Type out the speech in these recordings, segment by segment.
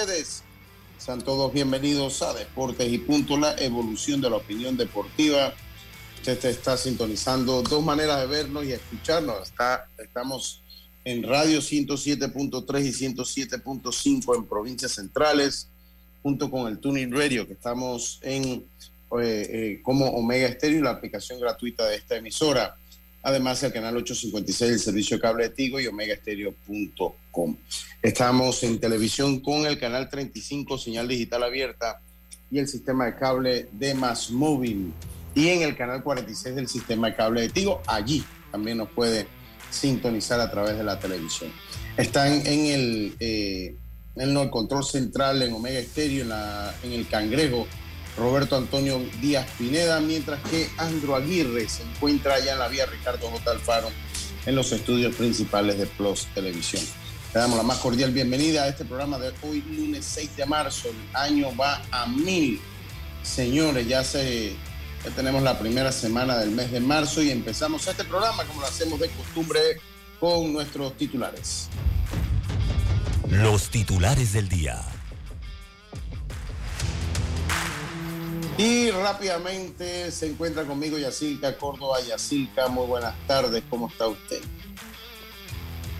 Ustedes. Sean todos bienvenidos a Deportes y Punto, la evolución de la opinión deportiva. Usted está sintonizando dos maneras de vernos y escucharnos. Está, estamos en radio 107.3 y 107.5 en provincias centrales, junto con el Tuning Radio, que estamos en eh, eh, como Omega Stereo, la aplicación gratuita de esta emisora. Además, el canal 856 del servicio de cable de Tigo y omegaestereo.com. Estamos en televisión con el canal 35, señal digital abierta, y el sistema de cable de Más Móvil. Y en el canal 46 del sistema de cable de Tigo, allí también nos puede sintonizar a través de la televisión. Están en el, eh, control central en Omega Estéreo, en, en el Cangrejo Roberto Antonio Díaz Pineda, mientras que Andro Aguirre se encuentra allá en la vía Ricardo J. Alfaro en los estudios principales de Plus Televisión. Le damos la más cordial bienvenida a este programa de hoy, lunes 6 de marzo. El año va a mil. Señores, ya, se, ya tenemos la primera semana del mes de marzo y empezamos este programa como lo hacemos de costumbre con nuestros titulares. Los titulares del día. Y rápidamente se encuentra conmigo Yacilca Córdoba. Yacilca, muy buenas tardes, ¿cómo está usted?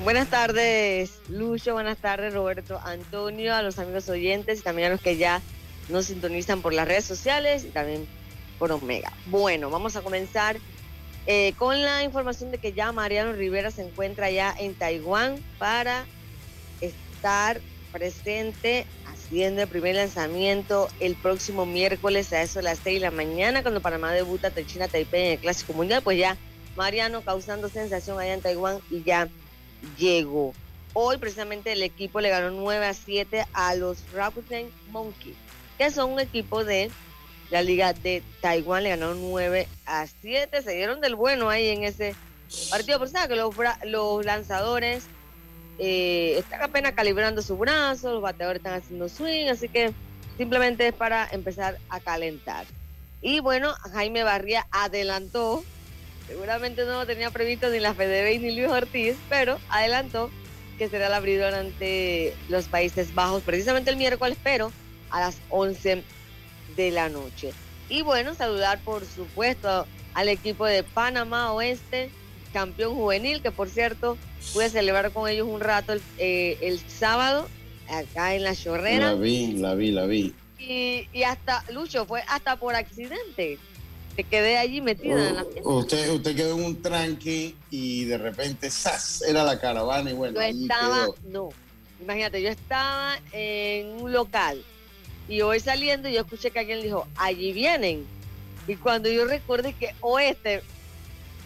Buenas tardes, Lucho, buenas tardes, Roberto Antonio, a los amigos oyentes y también a los que ya nos sintonizan por las redes sociales y también por Omega. Bueno, vamos a comenzar eh, con la información de que ya Mariano Rivera se encuentra ya en Taiwán para estar presente haciendo el primer lanzamiento el próximo miércoles a eso de las 6 de la mañana, cuando Panamá debuta ante China Taipei en el Clásico Mundial, pues ya Mariano causando sensación allá en Taiwán y ya llegó. Hoy precisamente el equipo le ganó 9 a 7 a los Rakuten Monkeys, que son un equipo de la Liga de Taiwán, le ganaron 9 a 7, se dieron del bueno ahí en ese partido, por que los, los lanzadores eh, están apenas calibrando su brazo, los bateadores están haciendo swing, así que simplemente es para empezar a calentar. Y bueno, Jaime Barría adelantó, seguramente no lo tenía previsto ni la FedeBay ni Luis Ortiz, pero adelantó que será el abridor ante los Países Bajos precisamente el miércoles, pero a las 11 de la noche. Y bueno, saludar por supuesto al equipo de Panamá Oeste, campeón juvenil, que por cierto pude celebrar con ellos un rato el, eh, sábado acá en la chorrera. La vi, la vi, la vi. Y, y hasta, Lucho, fue hasta por accidente. Te quedé allí metida en la fiesta. Usted, usted quedó en un tranque y de repente ¡zas! era la caravana y bueno. Yo estaba, no, imagínate, yo estaba en un local y voy saliendo y yo escuché que alguien dijo, allí vienen. Y cuando yo recuerdo que oeste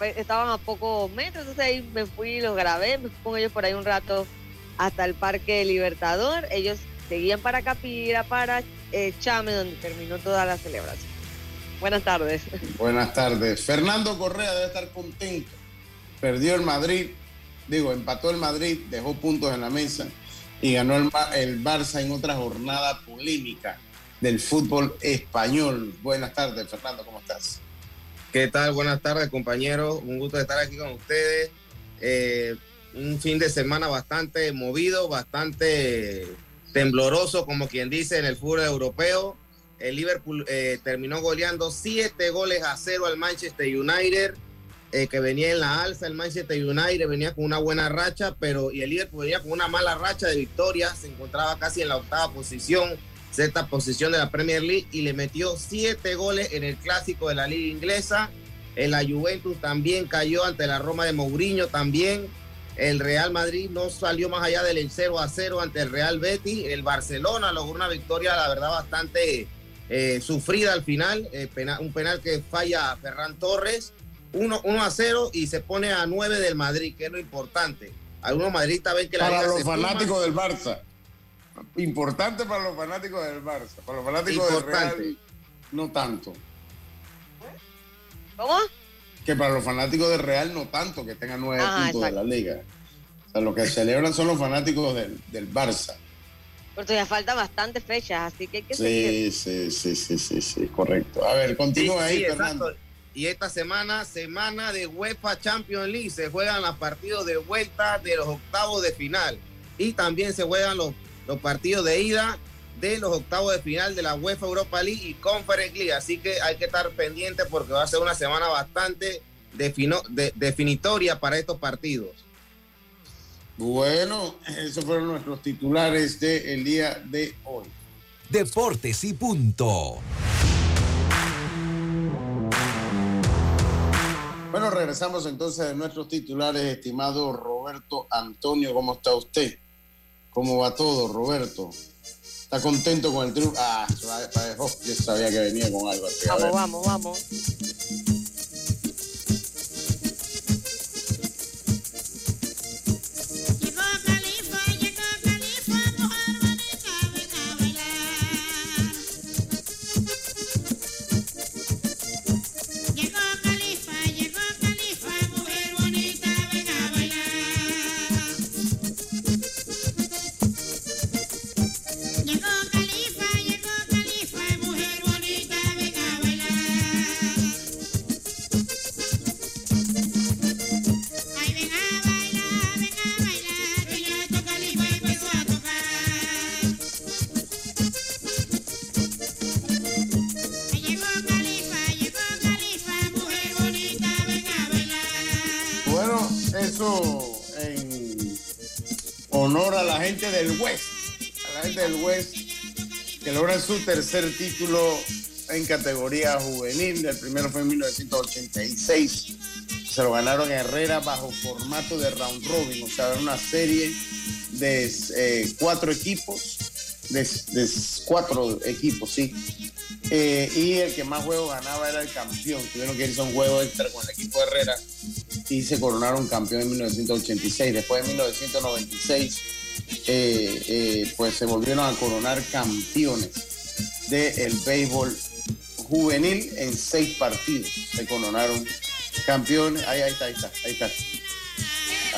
estaban a pocos metros, entonces ahí me fui, los grabé, me fui con ellos por ahí un rato hasta el Parque Libertador. Ellos seguían para Capira, para eh, Chame, donde terminó toda la celebración. Buenas tardes. Buenas tardes. Fernando Correa debe estar contento. Perdió el Madrid, digo, empató el Madrid, dejó puntos en la mesa y ganó el, el Barça en otra jornada polémica del fútbol español. Buenas tardes, Fernando, ¿cómo estás? ¿Qué tal? Buenas tardes, compañeros. Un gusto estar aquí con ustedes. Eh, un fin de semana bastante movido, bastante tembloroso, como quien dice, en el fútbol europeo. El Liverpool eh, terminó goleando siete goles a cero al Manchester United, eh, que venía en la alza. El Manchester United venía con una buena racha, pero y el Liverpool venía con una mala racha de victorias. Se encontraba casi en la octava posición sexta posición de la Premier League y le metió siete goles en el clásico de la liga inglesa. El la Juventus también cayó ante la Roma de Mourinho también. El Real Madrid no salió más allá del 0 a 0 ante el Real Betis. El Barcelona logró una victoria, la verdad, bastante eh, sufrida al final. Eh, un penal que falla Ferran Torres. 1, 1 a 0 y se pone a 9 del Madrid, que es lo importante. Algunos madridistas ven que la Para los fanáticos del Barça. Importante para los fanáticos del Barça. Para los fanáticos del Real, no tanto. ¿Cómo? Que para los fanáticos del Real no tanto, que tengan nueve puntos de la liga. O sea, lo que celebran son los fanáticos del, del Barça. Pero todavía faltan bastantes fechas, así que hay que sí, Sí, sí, sí, sí, sí, correcto. A ver, continúa ahí, Fernando. Y esta semana, semana de UEFA Champions League, se juegan los partidos de vuelta de los octavos de final. Y también se juegan los, los partidos de ida de los octavos de final de la UEFA Europa League y Conference League. Así que hay que estar pendiente porque va a ser una semana bastante definitoria para estos partidos. Bueno, esos fueron nuestros titulares del día de hoy. Deportes y punto. Bueno, regresamos entonces de nuestros titulares, estimado Roberto Antonio. ¿Cómo está usted? ¿Cómo va todo, Roberto? ¿Está contento con el triunfo? Ah, yo sabía que venía con algo. Así. Vamos, vamos, vamos. Tercer título en categoría juvenil. El primero fue en 1986. Se lo ganaron Herrera bajo formato de round robin, o sea, una serie de eh, cuatro equipos, de, cuatro equipos, sí. Eh, y el que más juegos ganaba era el campeón. Tuvieron que irse a un juego extra con el equipo de Herrera y se coronaron campeón en 1986. Después en 1996 eh, eh, pues se volvieron a coronar campeones del béisbol juvenil en seis partidos. Se coronaron campeones. Ahí, ahí está, ahí está, ahí está.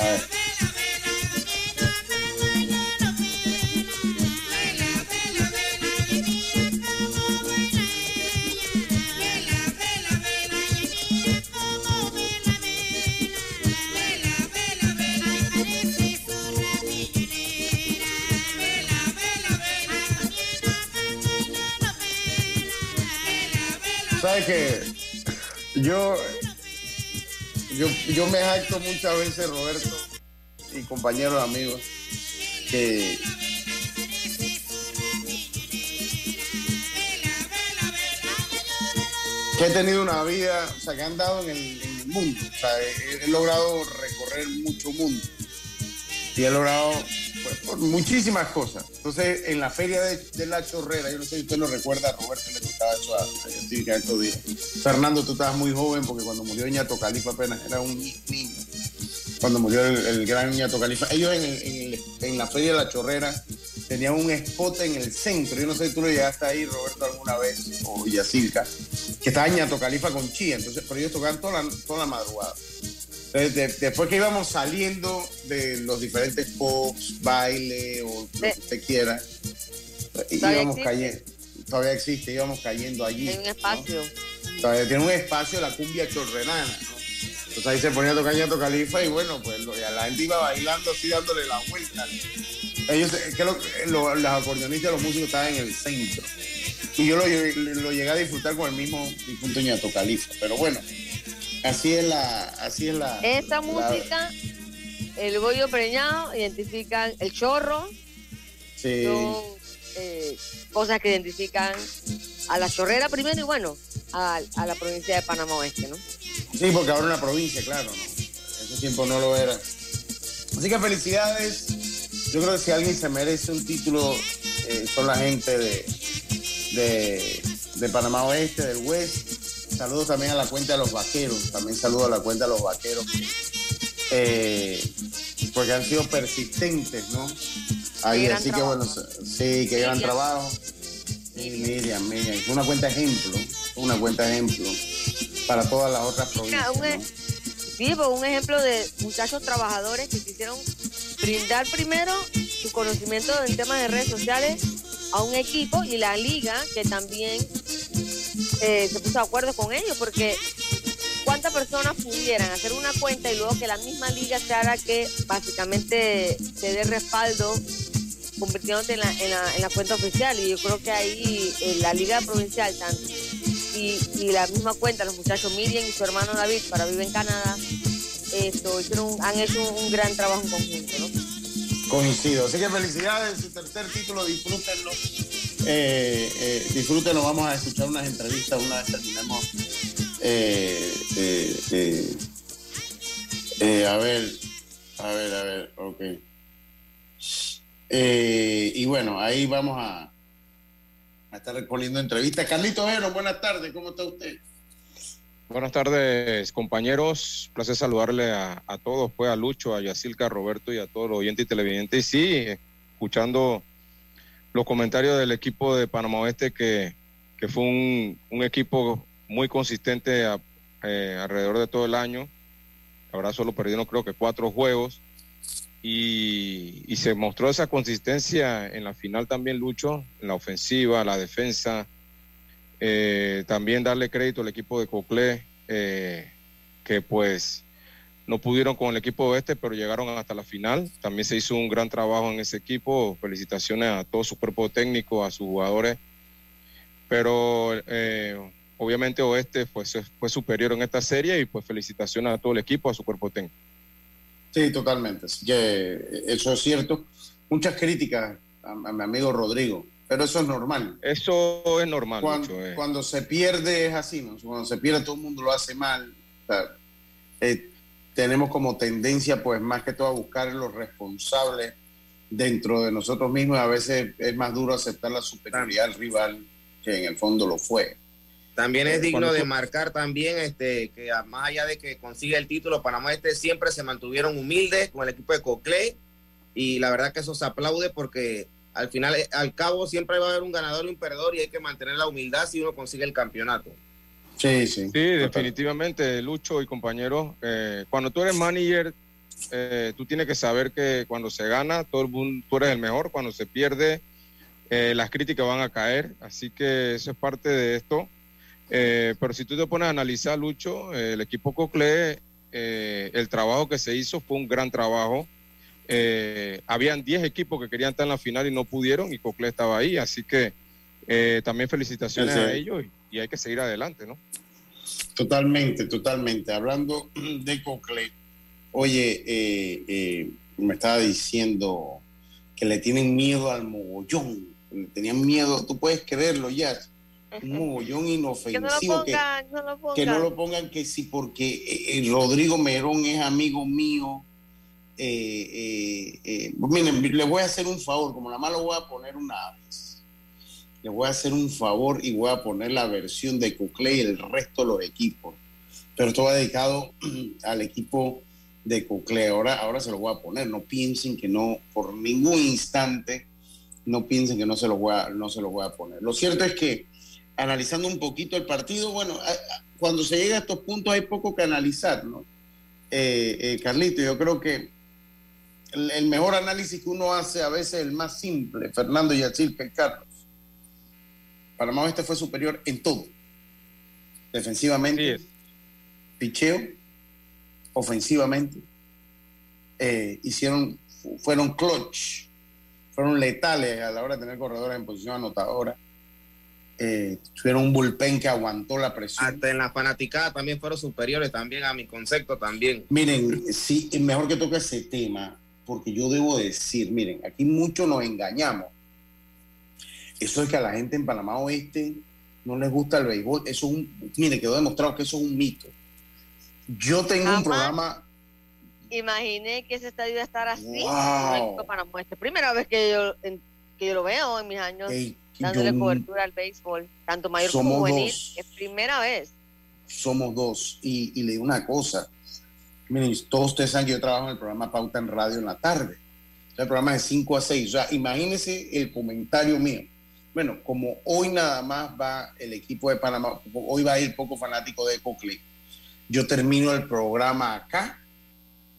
A ver. Que yo, yo, yo me jacto muchas veces, Roberto y compañeros amigos, que he tenido una vida, o sea, que han dado en el, mundo. O sea, he, logrado recorrer mucho mundo. Y he logrado pues, muchísimas cosas. Entonces, en la feria de, la chorrera, yo no sé si usted lo recuerda, Roberto estos días. Fernando, tú estabas muy joven porque cuando murió Ñato Califa apenas era un niño. Cuando murió el, gran Ñato Califa. Ellos en, la feria de la chorrera tenían un spot en el centro. Yo no sé si tú lo llegaste ahí, Roberto, alguna vez, o Yacirca, que estaba Ñato Califa con Chía. Entonces, pero ellos tocaban toda la, toda la madrugada después que íbamos saliendo de los diferentes pops, baile o lo que usted quiera, íbamos cayendo. Todavía existe, íbamos cayendo allí. Hay un espacio. Todavía tiene un espacio la cumbia chorrenana, ¿no? Entonces ahí se ponía a tocar Ñato Califa y bueno, pues la gente iba bailando así dándole la vuelta. Ellos, que lo, los acordeonistas, los músicos estaban en el centro. Y yo lo, lo llegué a disfrutar con el mismo difunto Ñato Califa. Pero bueno, Así es la, así es la. Esa música, el bollo preñado, identifican el chorro. Sí. Son eh, cosas que identifican a la chorrera primero y bueno, a, la provincia de Panamá Oeste, ¿no? Sí, porque ahora una provincia, claro, ¿no? Ese tiempo no lo era. Así que felicidades. Yo creo que si alguien se merece un título, eh, son la gente de, de, de Panamá Oeste, del West. Saludos también a la cuenta de los vaqueros. También saludo a la cuenta de los vaqueros. Eh, porque han sido persistentes, ¿no? Ahí, así que bueno, sí, que gran trabajo. Miriam, Miriam. Una cuenta ejemplo, una cuenta ejemplo para todas las otras provincias. Un, e- ¿no? Sí, pues, un ejemplo de muchachos trabajadores que quisieron brindar primero su conocimiento en temas de redes sociales a un equipo y la liga que también eh, se puso de acuerdo con ellos porque cuántas personas pudieran hacer una cuenta y luego que la misma liga se haga que básicamente te dé respaldo convirtiéndote en la, en la, en la cuenta oficial y yo creo que ahí eh, la liga provincial tanto y, y la misma cuenta los muchachos Miriam y su hermano David para vivir en Canadá esto, hicieron han hecho un, gran trabajo en conjunto ¿no? Coincido. Así que felicidades, su tercer título, disfrútenlo. Eh, eh, disfrútenlo, vamos a escuchar unas entrevistas una vez terminemos. Eh, eh, eh, a ver, a ver, a ver, ok. Eh, y bueno, ahí vamos a, estar respondiendo entrevistas. Carlito Ero, buenas tardes, ¿cómo está usted? Buenas tardes, compañeros. Placer saludarle a, a todos, pues a Lucho, a Yacilca, a Roberto y a todos los oyentes y televidentes. Y sí, escuchando los comentarios del equipo de Panamá Oeste, que, que fue un, equipo muy consistente eh, alrededor de todo el año. Verdad, solo perdieron creo que cuatro juegos. Y, se mostró esa consistencia en la final también, Lucho, en la ofensiva, la defensa. Eh, también darle crédito al equipo de Coclé, eh, que pues no pudieron con el equipo oeste, pero llegaron hasta la final. También se hizo un gran trabajo en ese equipo. Felicitaciones a todo su cuerpo técnico, a sus jugadores. Pero eh, obviamente Oeste fue superior en esta serie y pues felicitaciones a todo el equipo, a su cuerpo técnico. Sí, totalmente. Así que eso es cierto. Muchas críticas a, a mi amigo Rodrigo, pero eso es normal. Eso es normal. Cuando, eh. cuando se pierde es así, ¿no? Cuando se pierde todo el mundo lo hace mal. O sea, eh, tenemos como tendencia, pues, más que todo a buscar los responsables dentro de nosotros mismos. A veces es más duro aceptar la superioridad del rival que en el fondo lo fue. También es digno de marcar también este que más allá de que consiga el título, Panamá este siempre se mantuvieron humildes con el equipo de Coclé y la verdad que eso se aplaude porque al final, eh, al cabo, siempre va a haber un ganador y un perdedor y hay que mantener la humildad si uno consigue el campeonato. Sí, sí. Sí, definitivamente, Lucho y compañeros. eh, cuando tú eres manager, eh, tú tienes que saber que cuando se gana, todo el mundo, tú eres el mejor. Cuando se pierde, eh, las críticas van a caer. Así que eso es parte de esto. Eh, pero si tú te pones a analizar, Lucho, eh, el equipo Cocle, eh, el trabajo que se hizo fue un gran trabajo. Eh, habían 10 equipos que querían estar en la final y no pudieron y Cocle estaba ahí. Así que también felicitaciones Sí, a ellos y, y hay que seguir adelante, ¿no? Totalmente, totalmente. Hablando de Cocle, oye, me estaba diciendo que le tienen miedo al mogollón. Le tenían miedo, tú puedes creerlo ya. Un mogollón que no lo inofensivo que, pongan, no lo pongan. que no lo pongan que sí, porque eh, eh, Rodrigo Merón es amigo mío. Eh, eh, miren, le voy a hacer un favor, como nada más lo voy a poner una vez. Le voy a hacer un favor y voy a poner la versión de Cocle y el resto de los equipos. Pero esto va dedicado al equipo de Cocle. Ahora, ahora se lo voy a poner. No piensen que no, por ningún instante, no piensen que no se lo voy a, no se lo voy a poner. Lo cierto es que analizando un poquito el partido, bueno, cuando se llega a estos puntos hay poco que analizar, ¿no? Eh, eh, Carlito, yo creo que el, el mejor análisis que uno hace a veces es el más simple, Fernando Yachil que Carlos. Panamá Oeste fue superior en todo. Defensivamente, picheo, ofensivamente. Eh, hicieron, fu- fueron clutch, fueron letales a la hora de tener corredores en posición anotadora. Eh, tuvieron un bullpen que aguantó la presión. Hasta en la fanaticada también fueron superiores también a mi concepto también. Miren, sí, es mejor que toque ese tema, porque yo debo decir, miren, aquí muchos nos engañamos. Eso es que a la gente en Panamá Oeste no les gusta el béisbol. Eso es un, mire, quedó demostrado que eso es un mito. Yo tengo un programa. Imaginé que ese estadio iba a estar así. Wow. Primera vez que yo, que yo lo veo en mis años dándole cobertura al béisbol, tanto mayor como juvenil. Es primera vez. Somos dos. Y, y le digo una cosa. Miren, todos ustedes saben que yo trabajo en el programa Pauta en Radio en la tarde. El programa es de 5 a 6. O sea, imagínense el comentario mío. Bueno, como hoy nada más va el equipo de Panamá, hoy va a ir poco fanático de Ecoclick. Yo termino el programa acá,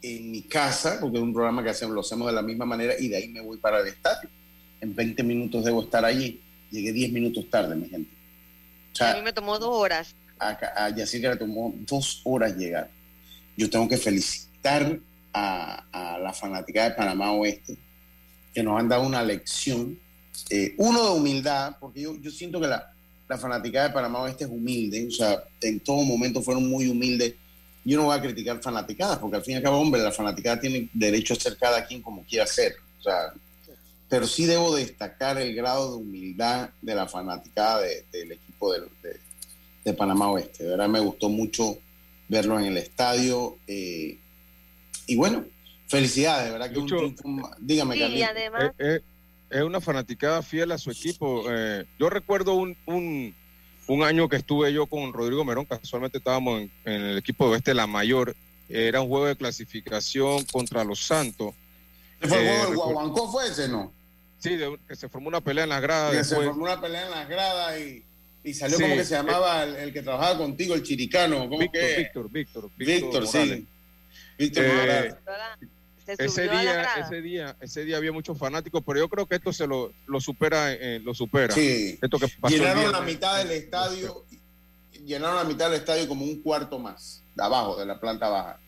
en mi casa, porque es un programa que hacemos, lo hacemos de la misma manera, y de ahí me voy para el estadio. En 20 minutos debo estar allí. Llegué 10 minutos tarde, mi gente. a mí me tomó dos horas. A, a Yacirca le tomó dos horas llegar. Yo tengo que felicitar a, la fanática de Panamá Oeste, que nos han dado una lección, eh, uno de humildad, porque yo, yo siento que la, la fanática de Panamá Oeste es humilde, o sea, en todo momento fueron muy humildes. Yo no voy a criticar fanaticadas, porque al fin y al cabo, hombre, la fanaticada tiene derecho a ser cada quien como quiera ser. O sea, pero sí debo destacar el grado de humildad de la fanaticada del equipo de, de, Panamá Oeste. De verdad me gustó mucho verlo en el estadio. Eh, y bueno, felicidades, ¿verdad? Que un dígame, sí, además... es, una fanaticada fiel a su equipo. Eh, yo recuerdo un, un, año que estuve yo con Rodrigo Merón, casualmente estábamos en, el equipo de Oeste La Mayor, era un juego de clasificación contra los Santos. ¿Fue el juego eh, de Guaguancó fue ese, no? Sí, que se formó una pelea en las gradas. Que se formó una pelea en las gradas y, y salió como que se llamaba el, que trabajaba contigo, el chiricano. ¿cómo Víctor, que? Víctor, Víctor, Víctor, Víctor sí. Eh, ese día, ese día, ese día había muchos fanáticos, pero yo creo que esto se lo, lo supera, eh, lo supera. Sí. Esto que llenaron la mitad del estadio, llenaron la mitad del estadio como un cuarto más, de abajo, de la planta baja.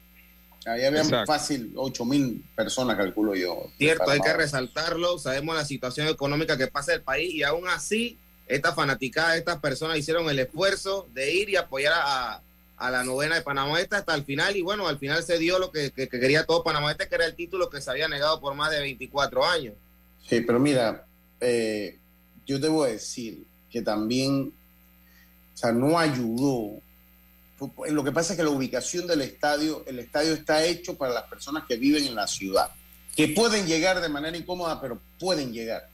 Ahí había fácil 8 mil personas, calculo yo. Cierto, hay que resaltarlo. Sabemos la situación económica que pasa el país y aún así, esta fanaticada, estas personas hicieron el esfuerzo de ir y apoyar a, a la novena de Panamá Este hasta el final y bueno, al final se dio lo que, quería todo Panamá Este, que era el título que se había negado por más de 24 años. Sí, pero mira, eh, yo debo decir que también, o sea, no ayudó. Lo que pasa es que la ubicación del estadio, el estadio está hecho para las personas que viven en la ciudad, que pueden llegar de manera incómoda, pero pueden llegar.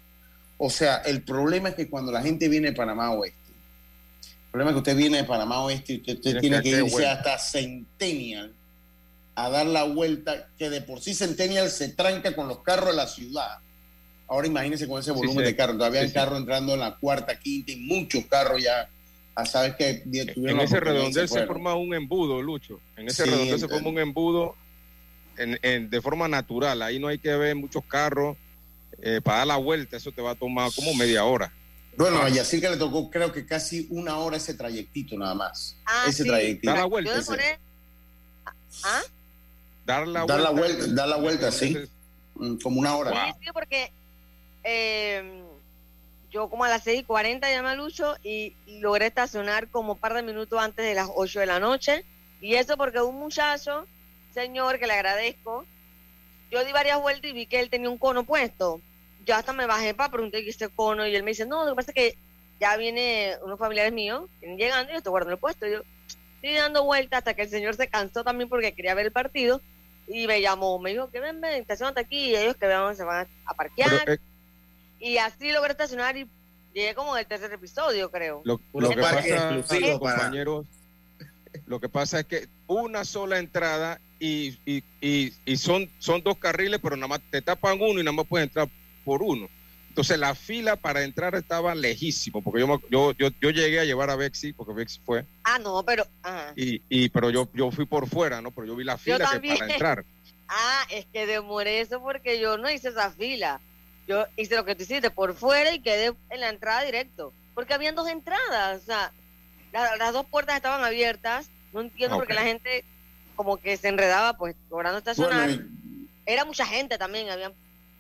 O sea, el problema es que cuando la gente viene de Panamá Oeste, problema es que usted viene de Panamá Oeste y usted, tiene que, irse hasta Centennial a dar la vuelta, que de por sí Centennial se tranca con los carros de la ciudad. Ahora imagínense con ese volumen de carros. Todavía hay carros entrando en la cuarta, quinta y muchos carros ya. A saber que en ese redondel se, forma un embudo, Lucho. En ese redondel se forma un embudo en, de forma natural. Ahí no hay que ver muchos carros eh, para dar la vuelta. Eso te va a tomar como media hora. Bueno, a Yacirca le tocó creo que casi una hora ese trayectito nada más. Ah, ese sí. trayectito. Dar la vuelta. ¿Ah? Dar la dar vuelta. La vuelta dar la vuelta, sí. Mm, como una hora. Sí, sí, porque eh, yo como a las 6 y 40 llamé a Lucho y, logré estacionar como un par de minutos antes de las 8 de la noche. Y eso porque un muchacho, señor, que le agradezco, yo di varias vueltas y vi que él tenía un cono puesto yo hasta me bajé para preguntar qué este cono y él me dice, no, lo que pasa es que ya viene unos familiares míos, vienen llegando y yo estoy guardando el puesto. Y yo estoy dando vueltas hasta que el señor se cansó también porque quería ver el partido y me llamó, me dijo que ven, ven, estacionate aquí y ellos que vean se van a parquear. Eh, y así logré estacionar y llegué como en el tercer episodio, creo. Lo, que pasa, compañeros, lo que pasa es que una sola entrada y, y, y, y, son, son dos carriles, pero nada más te tapan uno y nada más puedes entrar por uno. Entonces la fila para entrar estaba lejísimo, porque yo, yo, yo, yo llegué a llevar a Bexi, porque Bexi fue. Ah, no, pero... Y, y, pero yo, yo fui por fuera, ¿no? Pero yo vi la fila que para entrar. Ah, es que demoré eso porque yo no hice esa fila. Yo hice lo que tú hiciste por fuera y quedé en la entrada directo. Porque habían dos entradas, o sea, las dos puertas estaban abiertas. No entiendo por qué la gente como que se enredaba, pues, logrando estacionar. Era mucha gente también, habían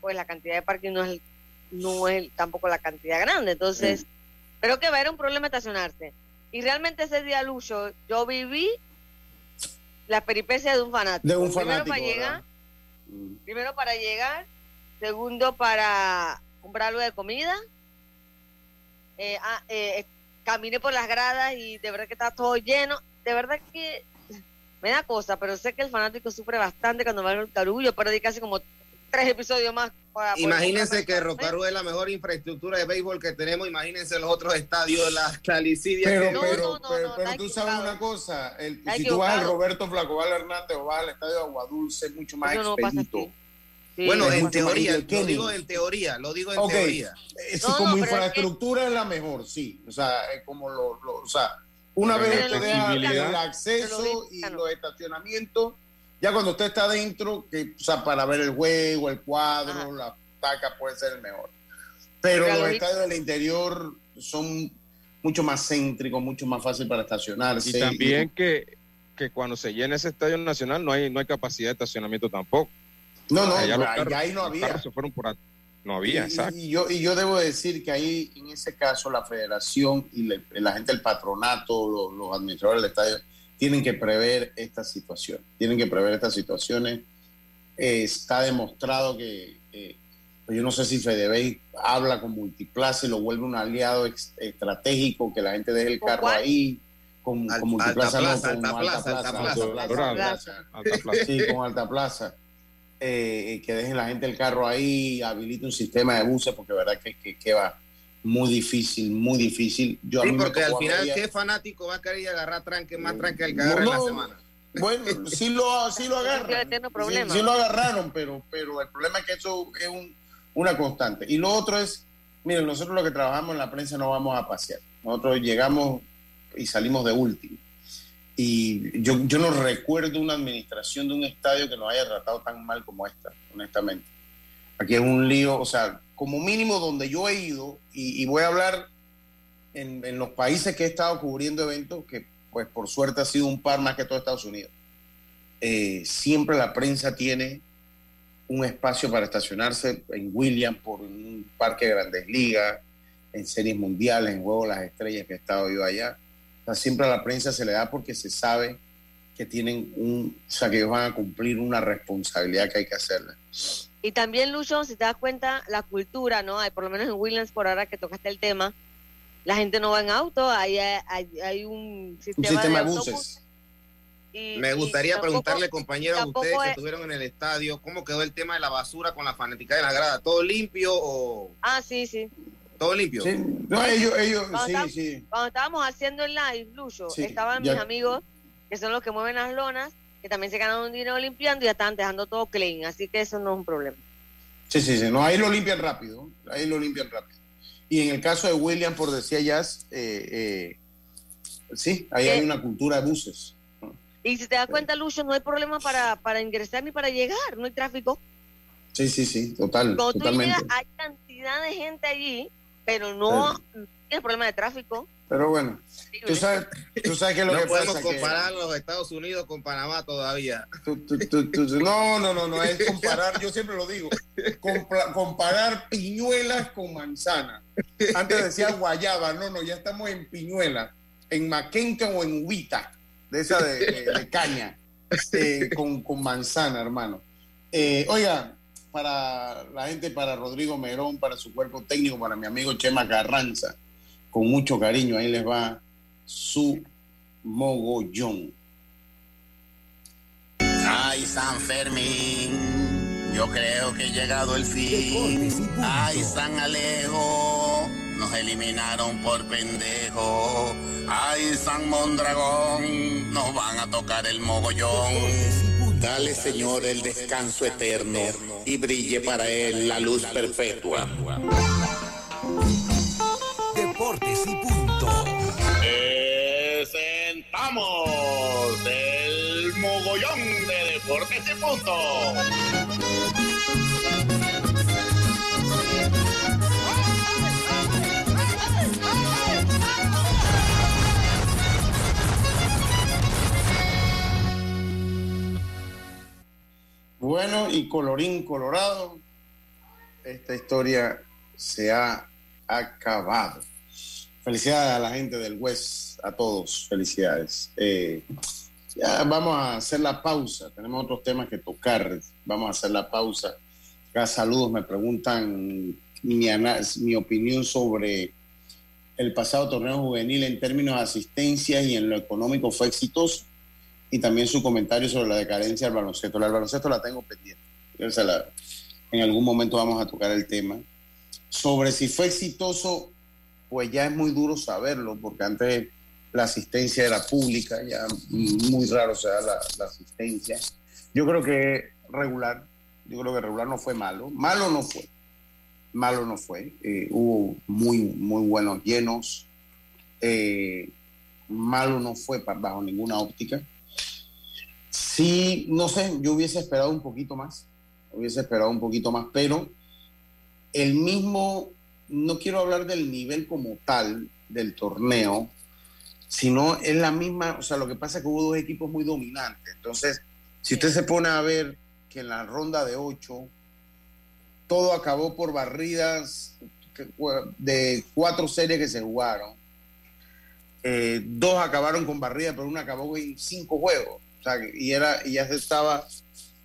pues la cantidad de parking no es, no es tampoco la cantidad grande. Entonces, pero que va, era un problema estacionarse. Y realmente ese día, Lucho, yo viví la peripecia de un fanático. De un primero para llegar, primero para llegar, segundo para comprar algo de comida. Eh, ah, eh, caminé por las gradas y de verdad que estaba todo lleno. De verdad que me da cosa, pero sé que el fanático sufre bastante cuando va al Rocaru. Yo perdí casi como tres episodios más. Para Imagínense que Rocaru es la mejor infraestructura de béisbol que tenemos. Imagínense los otros estadios, la, la Pero, no, pero, no, pero, pero tú sabes una cosa. El, si tú vas al Roberto Flacobal Hernández o vas al estadio de Aguadulce, es mucho más expedito. Bueno, en teoría, lo digo en teoría, lo digo en teoría. Eh, como infraestructura es, la mejor, sí. O sea, es como lo, lo o sea, una vez te deja el acceso y los estacionamientos, ya cuando usted está dentro, que, o sea, para ver el juego, el cuadro, la taca puede ser el mejor. Pero los estadios del interior son mucho más céntricos, mucho más fácil para estacionarse. Y también que, que cuando se llena ese estadio nacional no hay, no hay capacidad de estacionamiento tampoco. No, no, ya ahí no había. se fueron por no había, y, Y yo, y yo debo decir que ahí, en ese caso, la federación y la gente del patronato, los, administradores del estadio, tienen que prever esta situación. Tienen que prever estas situaciones. está demostrado que, pues yo no sé si Fedebey habla con Multiplaza y lo vuelve un aliado estratégico, que la gente deje el carro ahí. Con, con Multiplaza, no, con Alta Plaza. Sí, con Alta Plaza eh, que dejen la gente el carro ahí, habilite un sistema de buses, porque verdad que, que, va muy difícil, muy difícil. Yo sí, porque al final, ¿qué fanático va a querer agarrar tranque más tranque al que agarra en la semana? Bueno, sí lo, sí lo agarran. Sí, lo agarraron, pero, pero el problema es que eso es un, una constante. Y lo otro es, miren, nosotros los que trabajamos en la prensa no vamos a pasear. Nosotros llegamos y salimos de último. Y yo, yo no recuerdo una administración de un estadio que nos haya tratado tan mal como esta, honestamente. Aquí es un lío, o sea, como mínimo donde yo he ido, y, voy a hablar en, en, los países que he estado cubriendo eventos, que pues por suerte ha sido un par más que todo Estados Unidos. Eh, siempre la prensa tiene un espacio para estacionarse en William por un parque de grandes ligas, en series mundiales, en Juegos Las Estrellas que he estado yo allá siempre a la prensa se le da porque se sabe que tienen un, o sea, que ellos van a cumplir una responsabilidad que hay que hacerla. Y también, Lucho, si te das cuenta, la cultura, ¿no? Hay, por lo menos en Williams, por ahora que tocaste el tema, la gente no va en auto, hay, hay, un sistema, de, buses. Me gustaría preguntarle, compañeros, a ustedes que estuvieron en el estadio, ¿cómo quedó el tema de la basura con la fanática de la grada? ¿Todo limpio o...? Ah, sí, sí. ¿Todo limpio? Sí, no, ellos, ellos, cuando sí, sí. Cuando estábamos haciendo el live, Lucho, estaban mis amigos, que son los que mueven las lonas, que también se ganan un dinero limpiando y ya están dejando todo clean, así que eso no es un problema. Sí, sí, sí, no, ahí lo limpian rápido, ahí lo limpian rápido. Y en el caso de William, por decía Jazz, eh, eh, sí, ahí hay una cultura de buses. Y si te das cuenta, Lucho, no hay problema para, para ingresar ni para llegar, no hay tráfico. Sí, sí, sí, total, totalmente. hay cantidad de gente allí pero no tiene problema de tráfico. Pero bueno, tú sabes, tú sabes que lo no que podemos comparar los Estados Unidos con Panamá todavía. no, no, no, no es comparar, yo siempre lo digo, comparar piñuelas con manzana. Antes decía guayaba, no, no, ya estamos en piñuela, en maquenca o en huita, de esa de, caña, eh, con, con manzana, hermano. Eh, oiga, para la gente, para Rodrigo Merón, para su cuerpo técnico, para mi amigo Chema Carranza. Con mucho cariño, ahí les va su mogollón. Ay, San Fermín, yo creo que he llegado el fin. Ay, San Alejo, nos eliminaron por pendejo. Ay, San Mondragón, nos van a tocar el mogollón. Dale, Señor, el descanso eterno y brille para él la luz perpetua. Deportes y punto. Presentamos el mogollón de Deportes y punto. Bueno, y colorín colorado, esta historia se ha acabado. Felicidades a la gente del West, a todos, felicidades. Eh, ya vamos a hacer la pausa, tenemos otros temas que tocar, vamos a hacer la pausa. Acá saludos, me preguntan mi, mi opinión sobre el pasado torneo juvenil en términos de asistencia y en lo económico fue exitoso y también su comentario sobre la decadencia del baloncesto. La baloncesto la tengo pendiente. en algún momento vamos a tocar el tema. Sobre si fue exitoso, pues ya es muy duro saberlo, porque antes la asistencia era pública, ya muy raro sea la, la asistencia. Yo creo que regular, yo creo que regular no fue malo. Malo no fue. Malo no fue. Eh, hubo muy, muy buenos llenos. Eh, malo no fue bajo ninguna óptica. Sí, no sé, yo hubiese esperado un poquito más. Hubiese esperado un poquito más, pero el mismo, no quiero hablar del nivel como tal del torneo, sino es la misma, o sea, lo que pasa es que hubo dos equipos muy dominantes. Entonces, si usted se pone a ver que en la ronda de ocho todo acabó por barridas de cuatro series que se jugaron. Eh, dos acabaron con barridas, pero una acabó en cinco juegos. Sea, y, era, y ya se estaba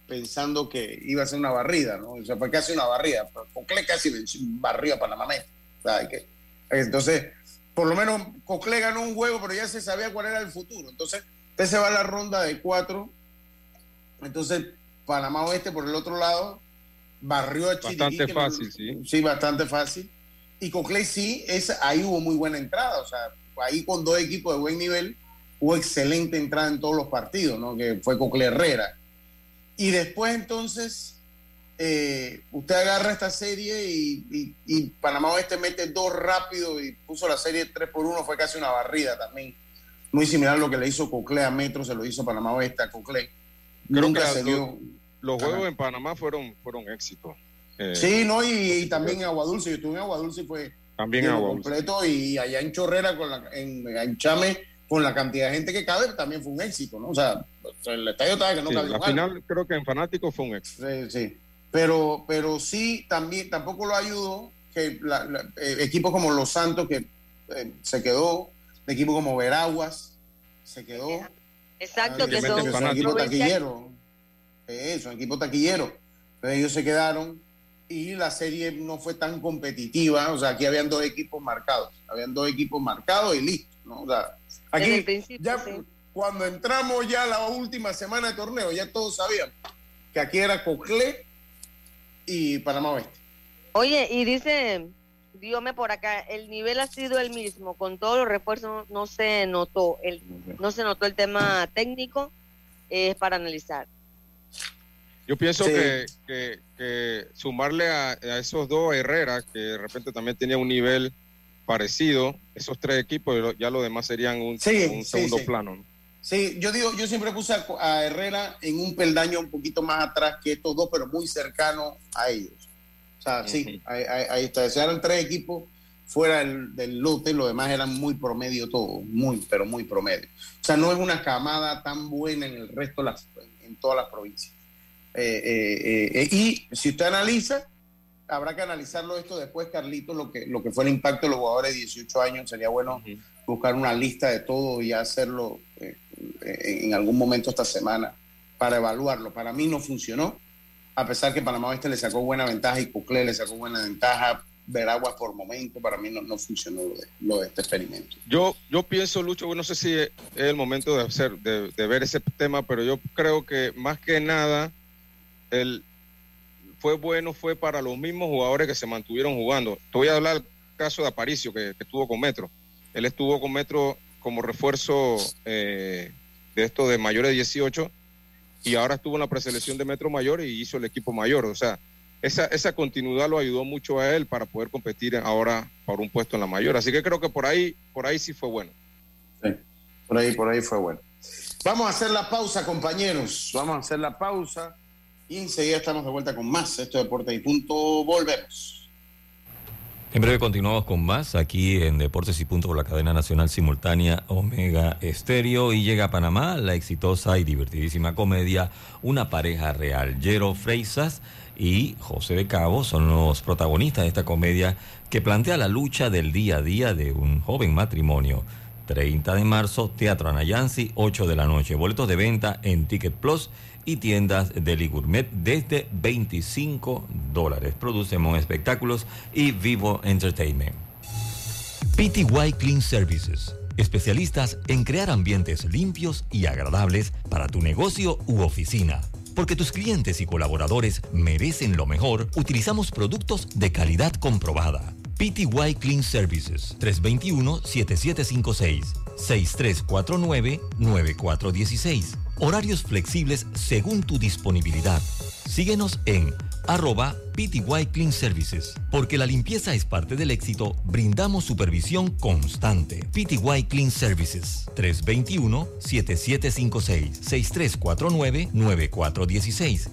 pensando que iba a ser una barrida, ¿no? O sea, fue casi una barrida. Cocle casi barrió a Panamá. O sea, que, entonces, por lo menos Cocle ganó un juego, pero ya se sabía cuál era el futuro. Entonces, usted se va a la ronda de cuatro entonces, Panamá Oeste por el otro lado barrió a Chiriquí. Bastante fácil, sí. Sí, bastante fácil. Y Coclé sí, es, ahí hubo muy buena entrada. O sea, ahí con dos equipos de buen nivel hubo excelente entrada en todos los partidos, ¿no? Que fue Coclé Herrera. Y después entonces eh, usted agarra esta serie y, y, Panamá Oeste mete dos rápido y puso la serie 3 por 1, fue casi una barrida también. Muy similar a lo que le hizo Coclé a Metro, se lo hizo Panamá Oeste a Coclé. Creo que Los, juegos en Panamá fueron, fueron éxitos. Eh, sí, no, y, también en Aguadulce. Yo estuve en Aguadulce y fue también en completo. Y allá en Chorrera, con la, en, Chame, con la cantidad de gente que cabe, también fue un éxito, ¿no? O sea, el estadio estaba que no sí, cabía. Al final, creo que en Fanático fue un éxito. Sí, sí. Pero, pero sí, también, tampoco lo ayudó que eh, equipos como Los Santos, que eh, se quedó, equipos como Veraguas, se quedó. Exacto, que son, son equipos taquilleros. son equipos taquilleros. Entonces ellos se quedaron y la serie no fue tan competitiva. O sea, aquí habían dos equipos marcados. Habían dos equipos marcados y listo. ¿no? O sea, aquí ya cuando entramos ya la última semana de torneo, ya todos sabían que aquí era Coclé y Panamá Oeste. Oye, y dice dígame por acá, el nivel ha sido el mismo, con todos los refuerzos no, se notó, el, no se notó el tema técnico, es para analizar. Yo pienso que, que, sumarle a, esos dos Herrera, que de repente también tenía un nivel parecido, esos tres equipos, ya los demás serían un, segundo plano. Sí, yo digo, yo siempre puse a Herrera en un peldaño un poquito más atrás que estos dos, pero muy cercano a ellos. O sea, sí, ahí, está. eran tres equipos fuera del, lote, los demás eran muy promedio todos, muy, pero muy promedio. O sea, no es una camada tan buena en el resto, las, en todas las provincias. Eh, eh, eh, y si usted analiza, habrá que analizarlo esto después, Carlito, lo que, lo que fue el impacto de los jugadores de 18 años. Sería bueno buscar una lista de todo y hacerlo en algún momento esta semana para evaluarlo. Para mí no funcionó a pesar que Panamá Oeste le sacó buena ventaja y Cuclé le sacó buena ventaja, Veraguas por momento, para mí no, funcionó lo de, este experimento. Yo, yo pienso, Lucho, no sé si es el momento de, hacer, de, ver ese tema, pero yo creo que más que nada, el, fue bueno, fue para los mismos jugadores que se mantuvieron jugando. Te voy a hablar del caso de Aparicio, que, estuvo con Metro. Él estuvo con Metro como refuerzo eh, de esto de mayores de 18 y ahora estuvo en la preselección de Metro Mayor y hizo el equipo mayor. O sea, esa, esa continuidad lo ayudó mucho a él para poder competir ahora por un puesto en la mayor. Así que creo que por ahí, por ahí sí fue bueno. Sí, por ahí, por ahí fue bueno. Vamos a hacer la pausa, compañeros. Vamos a hacer la pausa y enseguida estamos de vuelta con más. Esto es Deportes y Punto. Volvemos. En breve continuamos con más aquí en Deportes y Punto por la cadena nacional simultánea Omega Estéreo y llega a Panamá la exitosa y divertidísima comedia Una pareja real. Jero Freisas y José de Cabo son los protagonistas de esta comedia que plantea la lucha del día a día de un joven matrimonio. 30 de marzo, Teatro Anayansi, 8 de la noche. Boletos de venta en Ticket Plus y tiendas Deli Gourmet desde 25 dólares. Producemos Espectáculos y Vivo Entertainment. PTY Clean Services especialistas en crear ambientes limpios y agradables para tu negocio u oficina. Porque tus clientes y colaboradores merecen lo mejor, utilizamos productos de calidad comprobada. PTY Clean Services 321-7756 6349-9416. Horarios flexibles según tu disponibilidad. Síguenos en arroba PTY Clean Services. Porque la limpieza es parte del éxito, brindamos supervisión constante. PTY Clean Services 321-7756-6349-9416.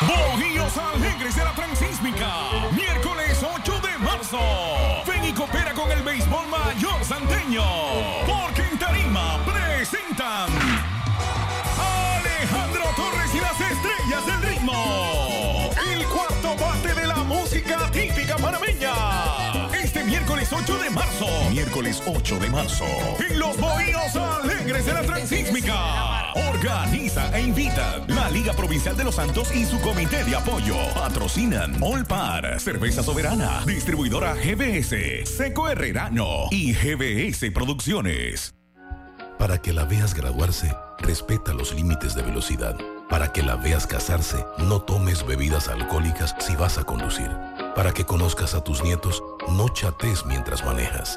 Bojíos Alegres de la Transísmica, miércoles 8 de marzo. Ven y coopera con el béisbol mayor santeño. Miércoles 8 de marzo. En los Bohíos Alegres de la Transísmica. Organiza e invita la Liga Provincial de los Santos y su comité de apoyo. Patrocinan Olpar, Cerveza Soberana, Distribuidora GBS, Seco Herrerano y GBS Producciones. Para que la veas graduarse, respeta los límites de velocidad. Para que la veas casarse, no tomes bebidas alcohólicas si vas a conducir. Para que conozcas a tus nietos, no chates mientras manejas.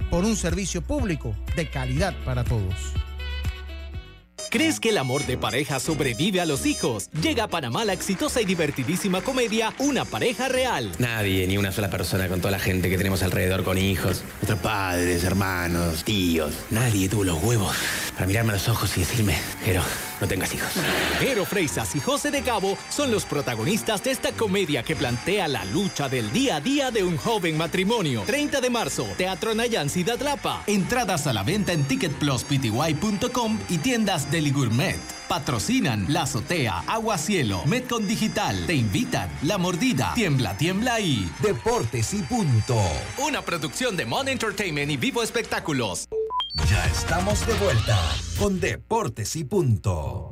por un servicio público de calidad para todos. ¿Crees que el amor de pareja sobrevive a los hijos? Llega a Panamá la exitosa y divertidísima comedia Una pareja real. Nadie, ni una sola persona con toda la gente que tenemos alrededor con hijos, nuestros padres, hermanos, tíos, nadie tuvo los huevos para mirarme a los ojos y decirme, Jero, no tengas hijos. Jero Freisas y José de Cabo son los protagonistas de esta comedia que plantea la lucha del día a día de un joven matrimonio. 30 de marzo, Teatro Nayan Ciudad Lapa. Entradas a la venta en ticketpluspty.com y tiendas Deli Gourmet. Patrocinan La Azotea, Agua Cielo, Metcon Digital. Te invitan La Mordida, Tiembla, Tiembla y Deportes y Punto. Una producción de Mon Entertainment y Vivo Espectáculos. Ya estamos de vuelta con Deportes y Punto.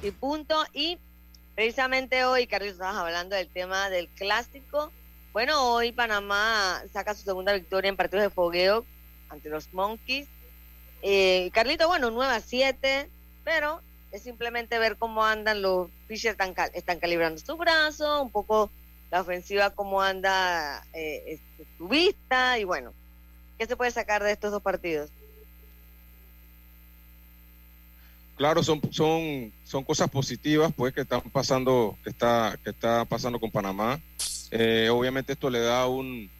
Y Punto. Y precisamente hoy, Carlos, estabas hablando del tema del clásico. Bueno, hoy Panamá saca su segunda victoria en partidos de fogueo ante los Monkeys. Eh, Carlito, bueno, 9 a 7, pero es simplemente ver cómo andan los pitchers, están, cal- están calibrando su brazo, un poco la ofensiva, cómo anda eh, este, su vista, y bueno, ¿qué se puede sacar de estos dos partidos? Claro, son, son, son cosas positivas pues que están pasando, que está, que está pasando con Panamá. Eh, obviamente esto le da un,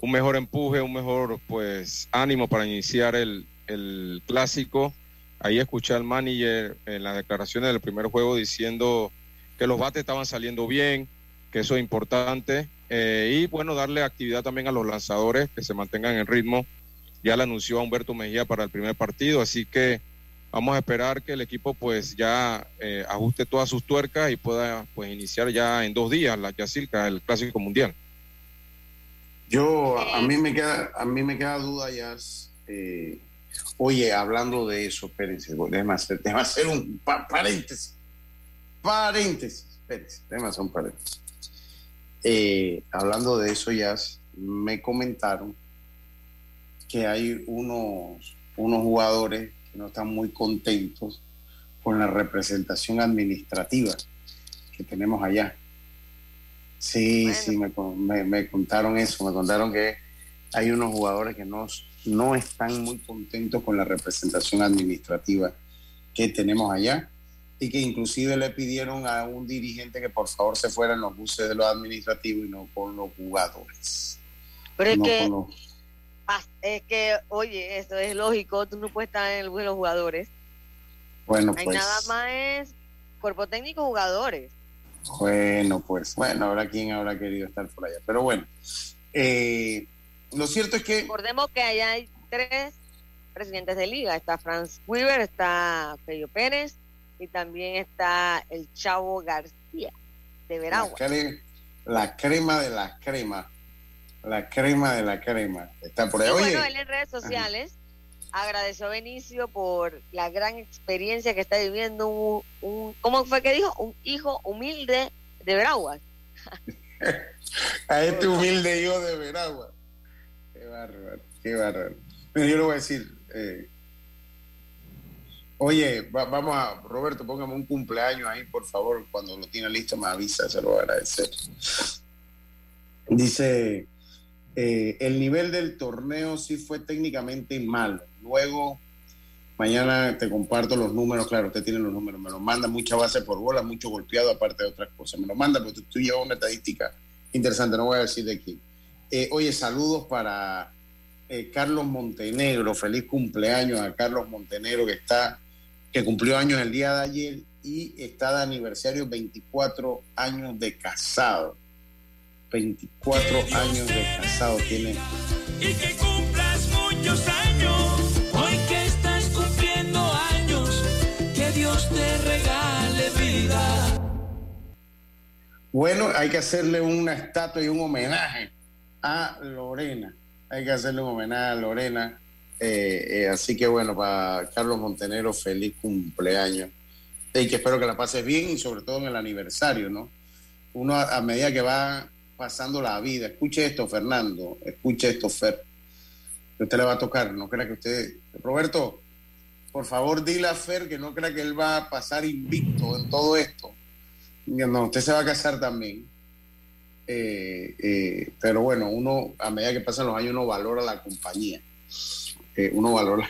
un mejor empuje, un mejor pues ánimo para iniciar el, el clásico. Ahí escuché al manager en las declaraciones del primer juego diciendo que los bates estaban saliendo bien, que eso es importante. Eh, y bueno, darle actividad también a los lanzadores que se mantengan en ritmo. Ya le anunció a Humberto Mejía para el primer partido, así que vamos a esperar que el equipo pues ya eh, ajuste todas sus tuercas y pueda pues iniciar ya en dos días la Yacirca, el Clásico Mundial. Yo, a mí me queda, a mí me queda duda ya. eh, oye, hablando de eso, espérense, déjame hacer, déjame hacer un pa- paréntesis. Paréntesis, espérense, déjame hacer un paréntesis. Eh, hablando de eso, ya me comentaron que hay unos, unos jugadores que no están muy contentos con la representación administrativa que tenemos allá. Sí, sí, me, me- me contaron eso, me contaron que hay unos jugadores que no, no están muy contentos con la representación administrativa que tenemos allá y que inclusive le pidieron a un dirigente que por favor se fuera en los buses de los administrativos y no con los jugadores. Pero es No que, con los- pas- es que, oye, eso es lógico, tú no puedes estar en el bus de los jugadores. Bueno, Hay pues. nada más es cuerpo técnico jugadores. Bueno, pues, bueno, habrá quien habrá querido estar por allá. Pero bueno, eh, lo cierto es que Recordemos que allá hay tres presidentes de liga. Está Franz Weaver, está Pello Pérez y también está el Chavo García de Veragua. la crema de la crema, la crema de la crema, está por ahí. Y Oye, bueno, él en redes sociales agradeció a Benicio por la gran experiencia que está viviendo un, un- ¿cómo fue que dijo? Un hijo humilde de Veraguas. a este humilde hijo de Veragua. Qué bárbaro, qué bárbaro. Mira, yo le voy a decir, eh, oye, va- vamos a, Roberto, póngame un cumpleaños ahí, por favor, cuando lo tiene listo me avisa, se lo voy a agradecer. Dice, eh, el nivel del torneo sí fue técnicamente malo. Luego, mañana te comparto los números, claro, usted tiene los números, me los manda mucha base por bola, mucho golpeado, aparte de otras cosas. Me lo manda, porque tú, tú llevas una estadística interesante, no voy a decir de quién. Eh, oye, saludos para eh, Carlos Montenegro, feliz cumpleaños a Carlos Montenegro que está, que cumplió años el día de ayer y está de aniversario 24 años de casado. 24 años de casado tiene. y que cumplas muchos años. Hoy que estás cumpliendo años, que Dios te regale vida. Bueno, hay que hacerle una estatua y un homenaje a Lorena. Hay que hacerle un homenaje a Lorena. Eh, eh, así que bueno, para Carlos Montenegro, feliz cumpleaños. Y que espero que la pases bien y sobre todo en el aniversario, ¿no? Uno a, a medida que va pasando la vida, escuche esto, Fernando, escuche esto, Fer. Usted le va a tocar, no crea que usted... Roberto, por favor, dile a Fer que no crea que él va a pasar invicto en todo esto. No, usted se va a casar también. Eh, eh, pero bueno, uno, a medida que pasan los años, uno valora la compañía. Eh, uno valora,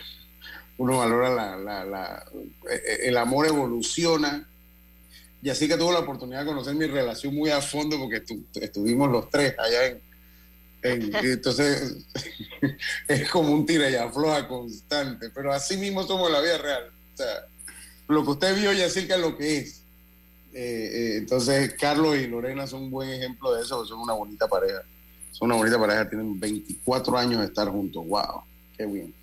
uno valora la, la- la- eh, el amor evoluciona. Y así que tuve la oportunidad de conocer mi relación muy a fondo porque estu- estuvimos los tres allá en, entonces es como un tira y afloja constante, pero así mismo somos la vida real. O sea, lo que usted vio ya cerca es lo que es. Eh, eh, entonces, Carlos y Lorena son un buen ejemplo de eso, son una bonita pareja. Son una bonita pareja, tienen 24 años de estar juntos. ¡Wow! ¡Qué bien!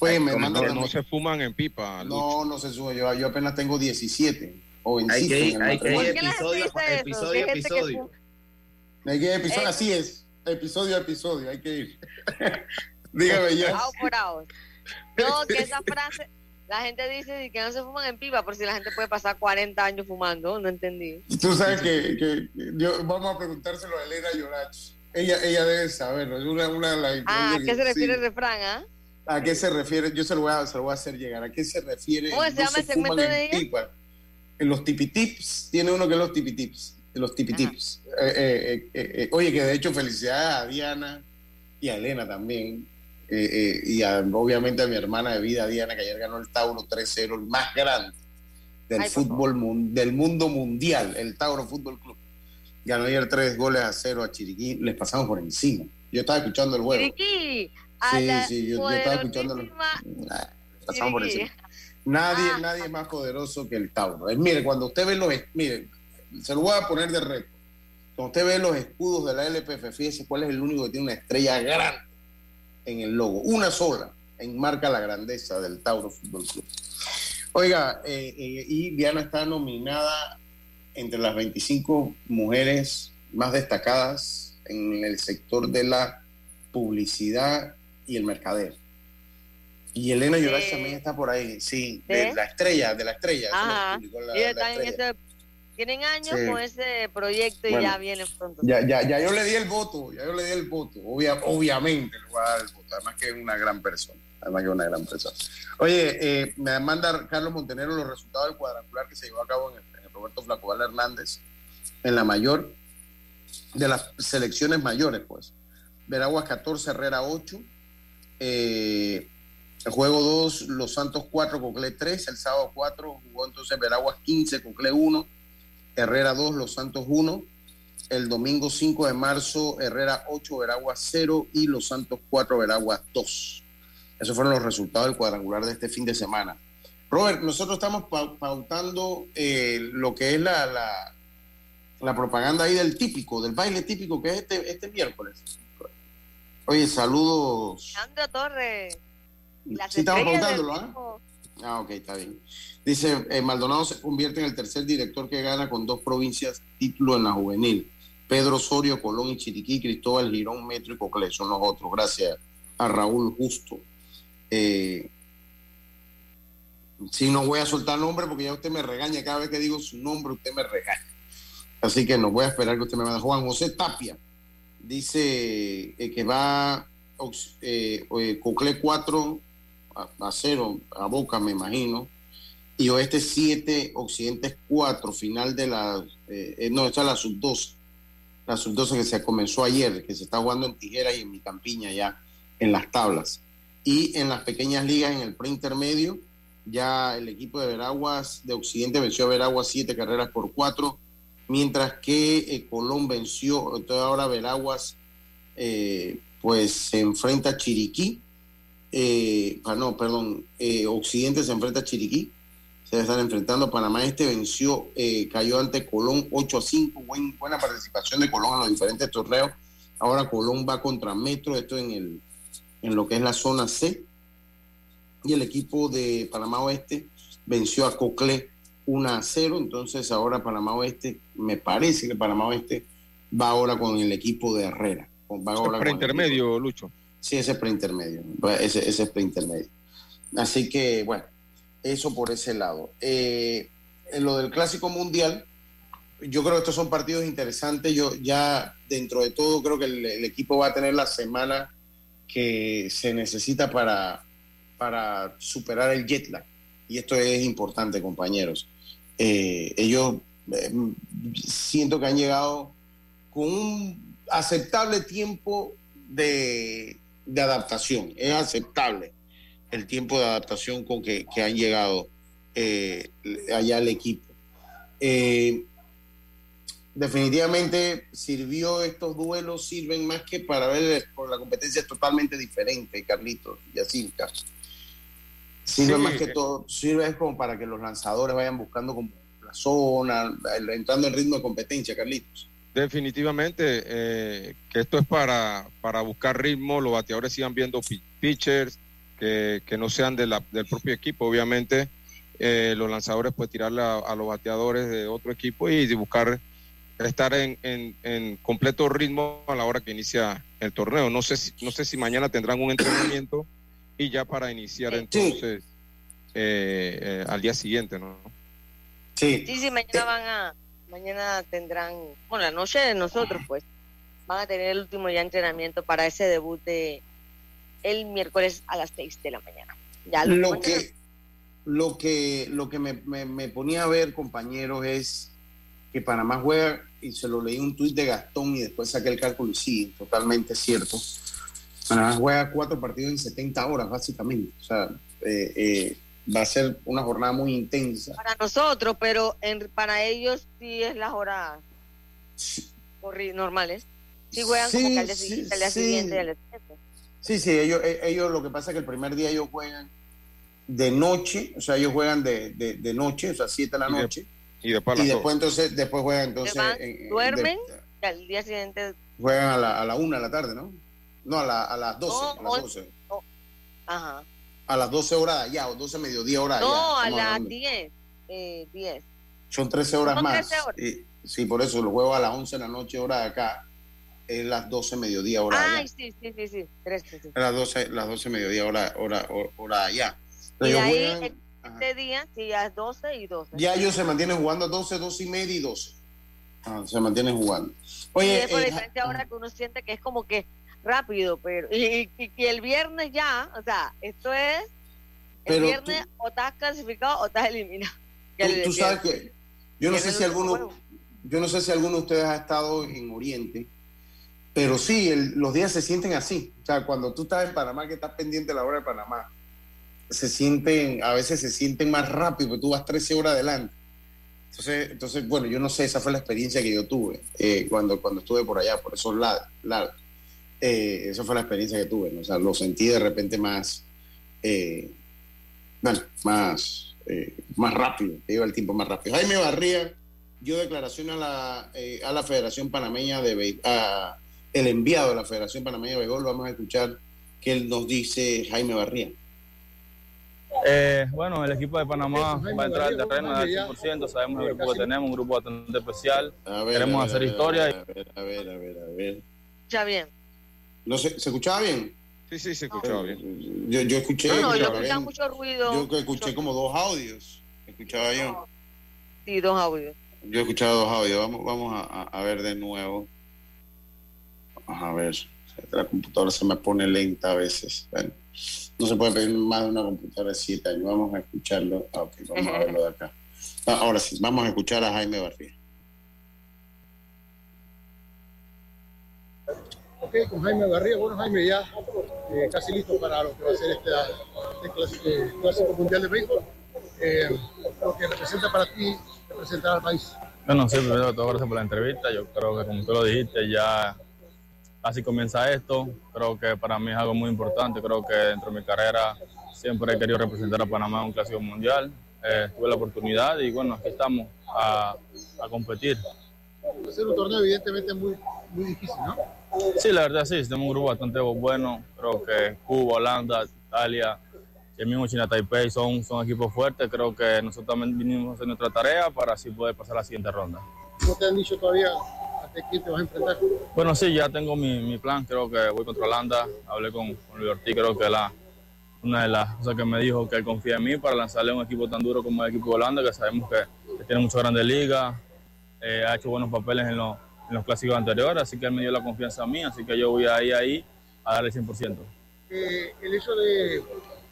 Oye, me no, manda no se fuman en pipa. Lucho. No, no se sube. Yo, yo apenas tengo 17. Jovencito Hay que ir- en el hay que ir matrimonio. ¿Por qué la gente episodio, eso? episodio, Que hay que episodio. fu- Hay que ir episodio, Eh. así es. Episodio a episodio, hay que ir. Dígame ya. Por. No, que esa frase, la gente dice que no se fuman en pipa, por si la gente puede pasar 40 años fumando, no entendí. Tú sabes que, que yo- vamos a preguntárselo a Elena Yorach. Ella, ella debe saberlo. Es una, una de las Ah, ¿a qué se sí. refiere el refrán, ah? ¿A qué se refiere? Yo se lo voy a, se lo voy a hacer llegar. ¿A qué se refiere? ¿Cómo se no llama el segmento fuman en de ella? pipa? Los tipitips, tiene uno que es los tipitips. Los tipitips. Eh, eh, eh, eh, eh, oye, que de hecho felicidades a Diana y a Elena también. Eh, y a- obviamente a mi hermana de vida, Diana, que ayer ganó el Tauro 3-0, el más grande del Ay, fútbol mun- del mundo mundial, el Tauro Fútbol Club. Ganó ayer tres goles a cero a Chiriquí, les pasamos por encima. Yo estaba escuchando el juego. Chiriquí, a Sí, la sí, yo, yo estaba escuchándolo. poderosísima Nah, pasamos por encima. Nadie, Ah. nadie es más poderoso que el Tauro. Eh, mire, cuando usted ve los, mire, se lo voy a poner de reto. Cuando usted ve los escudos de la LPF, fíjese cuál es el único que tiene una estrella grande en el logo. Una sola enmarca la grandeza del Tauro Fútbol Club. Oiga, eh, eh, y Diana está nominada entre las 25 mujeres más destacadas en el sector de la publicidad y el mercader. Y Elena. Yorach también está por ahí, sí, de la estrella, de la estrella. Ajá. la- Y la estrella. tienen años Sí. con ese proyecto y Bueno. ya vienen pronto. Ya, ya, ya yo le di el voto, ya yo le di el voto. Obvia- obviamente le voy a dar el voto, además que es una gran persona. Además que es una gran persona. Oye, eh, me manda Carlos Montenegro los resultados del cuadrangular que se llevó a cabo en el, en el Roberto Flacoval Hernández, en la mayor de las selecciones mayores, pues. Veraguas 14, Herrera 8. Eh, El juego 2, Los Santos 4, Cocle 3. El sábado 4 jugó entonces Veraguas 15, Cocle 1. Herrera 2, Los Santos 1. El domingo 5 de marzo, Herrera 8, Veraguas 0 y Los Santos 4, Veraguas 2. Esos fueron los resultados del cuadrangular de este fin de semana. Robert, nosotros estamos pautando eh, lo que es la, la, la, propaganda ahí del típico, del baile típico que es este, este miércoles. Oye, saludos. Sandro Torres. Sí, estamos pautándolo, ¿ah? Ah, ok, está bien. Dice, eh, Maldonado se convierte en el tercer director que gana con dos provincias título en la juvenil. Pedro Osorio, Colón y Chiriquí, Cristóbal Girón, Metro y Cocle son los otros. Gracias a Raúl Justo. Eh, si no voy a soltar nombre porque ya usted me regaña. Cada vez que digo su nombre, usted me regaña. Así que no voy a esperar que usted me vaya. Juan José Tapia dice eh, que va eh, Cocle 4 a, 0 a Boca, me imagino. Y Oeste 7, Occidente 4, final de la. Eh, no, esta es la sub-12. La sub-12 que se comenzó ayer, que se está jugando en Tijera y en mi campiña ya en las tablas. Y en las pequeñas ligas, en el preintermedio, ya el equipo de Veraguas de Occidente venció a Veraguas siete carreras por cuatro, mientras que eh, Colón venció, entonces ahora Veraguas eh, pues se enfrenta a Chiriquí, eh, ah, no, perdón, Occidente se enfrenta a Chiriquí, se están enfrentando, Panamá. Este venció, cayó ante Colón 8 a 5, buena participación de Colón en los diferentes torneos, ahora Colón va contra Metro, esto en, el, en lo que es la zona C, y el equipo de Panamá Oeste venció a Cocle 1 a 0, entonces ahora Panamá Oeste, me parece que Panamá Oeste va ahora con el equipo de Herrera. Va ahora preintermedio, Lucho. Sí, ese es preintermedio, ese, ese es preintermedio. Así que, bueno, eso por ese lado. Eh, en lo del Clásico Mundial, yo creo que estos son partidos interesantes. Yo ya, dentro de todo, creo que el equipo va a tener la semana que se necesita para para superar el jet lag. Y esto es importante, compañeros. Eh, ellos eh, siento que han llegado con un aceptable tiempo de, adaptación. Es aceptable el tiempo de adaptación con que, han llegado eh, allá el equipo. definitivamente sirvió estos duelos, sirven más que para ver por la competencia es totalmente diferente, Carlitos y así, Sirve más que todo, sirve como para que los lanzadores vayan buscando como la zona, entrando en ritmo de competencia, Carlitos. Definitivamente, eh, que esto es para, para buscar ritmo, los bateadores sigan viendo pitchers, que, que no sean de la, del propio equipo, obviamente. Eh, los lanzadores pues tirarle a, los bateadores de otro equipo y buscar estar en, en, en, completo ritmo a la hora que inicia el torneo. No sé si, no sé si mañana tendrán un entrenamiento y ya para iniciar entonces eh, eh, al día siguiente, ¿no? Sí. Sí, sí, mañana van a, mañana tendrán, bueno, la noche de nosotros, pues, van a tener el último ya entrenamiento para ese debut de el miércoles a las 6 de la mañana. Ya lo, que, lo que, lo que me, me, ponía a ver, compañeros, es que Panamá juega, y se lo leí un tuit de Gastón y después saqué el cálculo y sí, totalmente cierto Panamá juega cuatro partidos en 70 horas, básicamente. O sea, eh, eh, va a ser una jornada muy intensa. Para nosotros, pero en, para ellos sí es las horas normales. Sí juegan como que al día, siguiente, Sí, sí, ellos, eh, ellos lo que pasa es que el primer día ellos juegan de noche, o sea, ellos juegan de, de, noche, o sea, 7 de la noche. Y, después, entonces, después juegan entonces... duermen y al día siguiente... Juegan a la, a la una de la tarde, ¿no? No, a, la, a las 12. a las 12. ajá. A las 12 horas de allá, o 12 mediodía hora de allá. No, a las 10. Eh, 10. Son 13 horas Son más. 13 horas. Y, sí, por eso los juegos a las 11 de la noche, hora de acá. Es las 12 mediodía hora Ay, sí, sí, sí, sí. 13, sí. Las 12, las 12 mediodía hora, hora, hora, allá. y de ahí, este día, sí, ya es 12 y 12. Ya ellos se mantienen jugando a 12, 12 y media y 12. Ah, se mantienen jugando. Oye, y es por eh, diferencia ahora que uno siente que es como que rápido, pero y, y, el viernes ya, o sea, esto es el viernes o estás clasificado o estás eliminado. Tú, sabes que yo no sé si alguno, yo no sé si alguno de ustedes ha estado en Oriente, pero sí, los días se sienten así. O sea, cuando tú estás en Panamá, que estás pendiente de la hora de Panamá, se sienten, a veces se sienten más rápido, porque tú vas 13 horas adelante. Entonces, entonces, bueno, yo no sé, esa fue la experiencia que yo tuve eh, cuando, cuando estuve por allá, por esos lados. Eh, esa fue la experiencia que tuve, ¿no? o sea, lo sentí de repente más, eh, bueno, más, eh, más rápido, te iba el tiempo más rápido. Jaime Barría dio declaración a la, eh, a la Federación Panameña de Be- a el enviado de la Federación Panameña de Béisbol, vamos a escuchar qué él nos dice Jaime Barría. Eh, bueno, el equipo de Panamá va a entrar al terreno al 100%, sabemos el grupo que tenemos, un grupo bastante especial. A ver, Queremos a ver, hacer a ver, historia. A ver, a ver, a ver, a ver. Ya bien. No sé, ¿Se escuchaba bien? Sí, sí, se escuchaba bien. Yo, yo escuché. No, no, yo escuchaba mucho ruido. Yo que escuché como dos audios. Escuchaba yo. Sí, dos audios. Yo he escuchado dos audios. Vamos, vamos a, a- ver de nuevo. Vamos a ver. La computadora se me pone lenta a veces. Bueno, no se puede pedir más de una computadora de siete años. Vamos a escucharlo. Ah, ok, vamos a verlo de acá. Ah, ahora sí, vamos a escuchar a Jaime Barría. Con Jaime Garriga. Bueno, Jaime, ya eh, casi listo para lo que va a ser este, este clásico, clásico mundial de béisbol. Eh, lo que representa para ti, representar al país. Bueno, sí, primero que todo, gracias por la entrevista. Yo creo que como tú lo dijiste, ya así comienza esto. Creo que para mí es algo muy importante. Creo que dentro de mi carrera siempre he querido representar a Panamá en un clásico mundial. Eh, tuve la oportunidad y bueno, aquí estamos a, a competir. Va a ser un torneo evidentemente muy, muy difícil, ¿no? Sí, la verdad sí, tenemos un grupo bastante bueno. Creo que Cuba, Holanda, Italia, el mismo China Taipei son, son equipos fuertes. Creo que nosotros también vinimos a hacer nuestra tarea para así poder pasar a la siguiente ronda. ¿No te han dicho todavía ante quién te vas a enfrentar? Bueno, sí, ya tengo mi, mi plan. Creo que voy contra Holanda. Hablé con, con Luis Ortiz. Creo que la, una de las cosas que me dijo que él confía en mí para lanzarle a un equipo tan duro como el equipo de Holanda, que sabemos que, que tiene muchas grandes ligas, eh, ha hecho buenos papeles en, los- en los clásicos anteriores, así que él me dio la confianza a mí, así que yo voy ahí, ahí a darle 100%. Eh, el hecho de,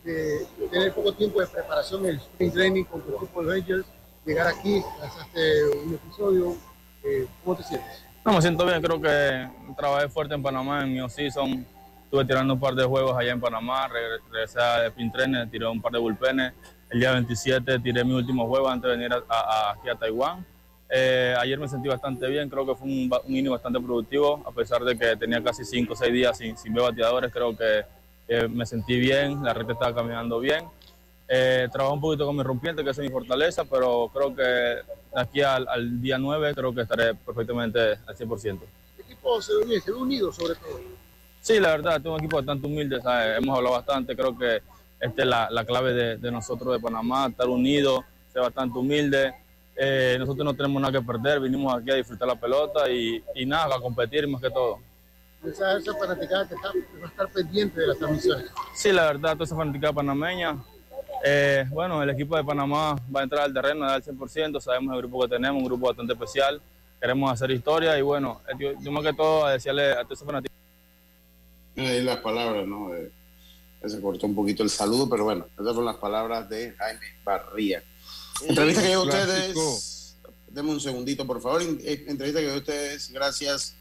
de tener poco tiempo de preparación el spring training con tu equipo de Rangers, llegar aquí, lanzaste un episodio, eh, ¿cómo te sientes? No, me siento bien, creo que trabajé fuerte en Panamá en mi off-season. Estuve tirando un par de juegos allá en Panamá, regre- regresé a pin trainer, tiré un par de bullpenes. El día 27 tiré mi último juego antes de venir a- a- aquí a Taiwán. Eh, ayer me sentí bastante bien, creo que fue un, un inning bastante productivo, a pesar de que tenía casi 5 o 6 días sin, sin ver bateadores, creo que eh, me sentí bien, la recta estaba caminando bien. Eh, trabajé un poquito con mi rompiente, que es mi fortaleza, pero creo que de aquí al, al día 9 creo que estaré perfectamente al 100%. El equipo se ve se unido sobre todo. Sí, la verdad, tengo un equipo bastante humilde, ¿sabes? hemos hablado bastante, creo que esta es la, la clave de, de nosotros de Panamá, estar unidos, ser bastante humilde. Eh, nosotros no tenemos nada que perder, vinimos aquí a disfrutar la pelota y, y nada, a competir más que todo. Esa, esa fanaticada que, está, que va a estar pendiente de las transmisiones. Sí, la verdad, toda esa fanaticada panameña. eh, bueno, el equipo de Panamá va a entrar al terreno al 100%, sabemos el grupo que tenemos, un grupo bastante especial, queremos hacer historia y bueno, eh, yo, yo más que todo a decirle a todos esos fanáticos Ahí las palabras, ¿no? Eh, se cortó un poquito el saludo, pero bueno, esas fueron las palabras de Jaime Barría. Entrevista que dio ustedes. Deme un segundito, por favor. Eh, Entrevista que dio ustedes gracias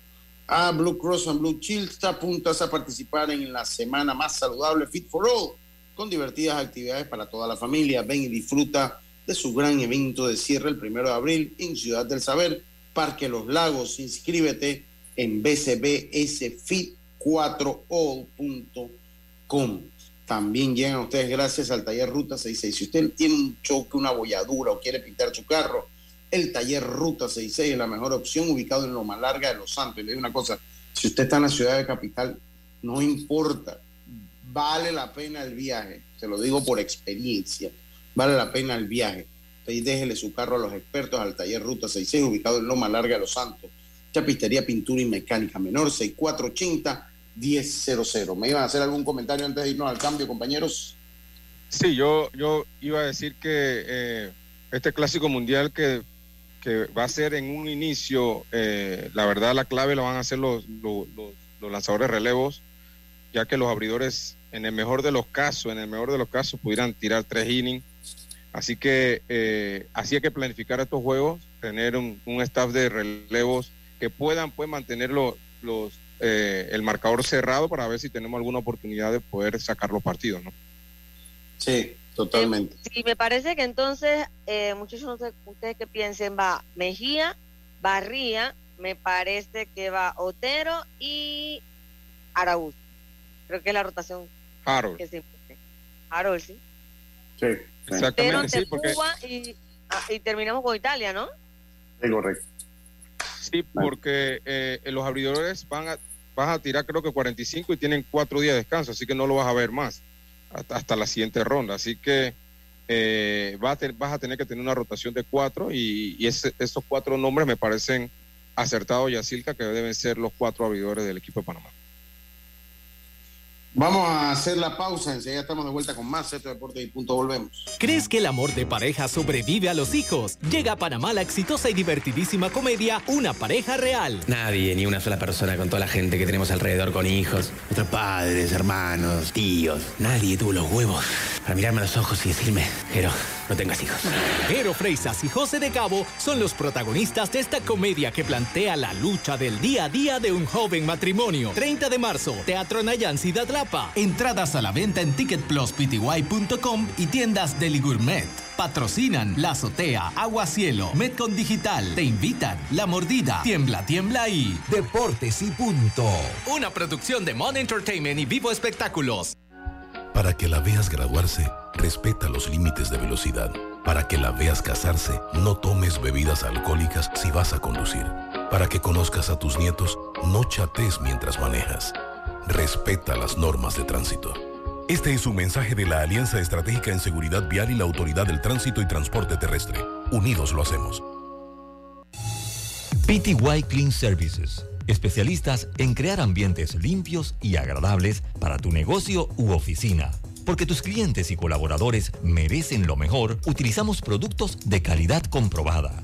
a Blue Cross and Blue Shield. Está apuntas a participar en la semana más saludable Fit for All, con divertidas actividades para toda la familia. Ven y disfruta de su gran evento de cierre el primero de abril en Ciudad del Saber, Parque Los Lagos. Inscríbete en bcbsfit4all.com. También llegan ustedes gracias al taller Ruta 66. Si usted tiene un choque, una bolladura o quiere pintar su carro, el taller Ruta 66 es la mejor opción, ubicado en Loma Larga de Los Santos. Y le digo una cosa, si usted está en la ciudad de capital, no importa, vale la pena el viaje. Se lo digo por experiencia, vale la pena el viaje. Usted déjele su carro a los expertos al taller Ruta 66, ubicado en Loma Larga de Los Santos. Chapistería, pintura y mecánica menor, 6480 1000. ¿Me iban a hacer algún comentario antes de irnos al cambio, compañeros? Sí, yo, yo iba a decir que eh, este clásico mundial que, que va a ser en un inicio, eh, la verdad la clave lo van a hacer los, los, los- lanzadores relevos, ya que los abridores, en el mejor de los casos, en el mejor de los casos, pudieran tirar tres innings. Así que eh, así hay que planificar estos juegos, tener un, un staff de relevos que puedan pues, mantener los, eh, el marcador cerrado para ver si tenemos alguna oportunidad de poder sacar los partidos, ¿no? Sí, totalmente. Sí, me parece que entonces, eh, muchachos, no sé ustedes qué piensen, va Mejía, Barría, me parece que va Otero y Araúz. Creo que es la rotación Harold. que se. Harold, sí. Sí, Otero Exactamente, sí, porque, Cuba y, ah, y terminamos con Italia, ¿no? sí, correcto. sí, porque eh, los abridores van a, van a tirar creo que 45 y tienen cuatro días de descanso, así que no lo vas a ver más hasta, hasta la siguiente ronda. Así que eh, vas, a vas a tener que tener una rotación de cuatro y, y ese- esos cuatro nombres me parecen acertados, Yacilca, que deben ser los cuatro abridores del equipo de Panamá. Vamos a hacer la pausa, enseguida estamos de vuelta con más Esto Deportes y punto, volvemos. ¿Crees que el amor de pareja sobrevive a los hijos? Llega a Panamá la exitosa y divertidísima comedia Una pareja real. Nadie, ni una sola persona con toda la gente que tenemos alrededor con hijos, nuestros padres, hermanos, tíos. Nadie tuvo los huevos para mirarme a los ojos y decirme, Jero, no tengas hijos. Jero Freisas y José de Cabo son los protagonistas de esta comedia que plantea la lucha del día a día de un joven matrimonio. 30 de marzo, Teatro Nayan Ciudad Entradas a la venta en ticketpluspty.com y tiendas Deli Gourmet. Patrocinan La Azotea, Agua Cielo, Metcon Digital. Te invitan La Mordida, Tiembla, Tiembla y Deportes y punto. una producción de Mon Entertainment y Vivo Espectáculos. Para que la veas graduarse, respeta los límites de velocidad. Para que la veas casarse, no tomes bebidas alcohólicas si vas a conducir. Para que conozcas a tus nietos, no chates mientras manejas. Respeta las normas de tránsito. Este es un mensaje de la Alianza Estratégica en Seguridad Vial y la Autoridad del Tránsito y Transporte Terrestre. Unidos lo hacemos. PTY Clean Services, especialistas en crear ambientes limpios y agradables para tu negocio u oficina. Porque tus clientes y colaboradores merecen lo mejor, utilizamos productos de calidad comprobada.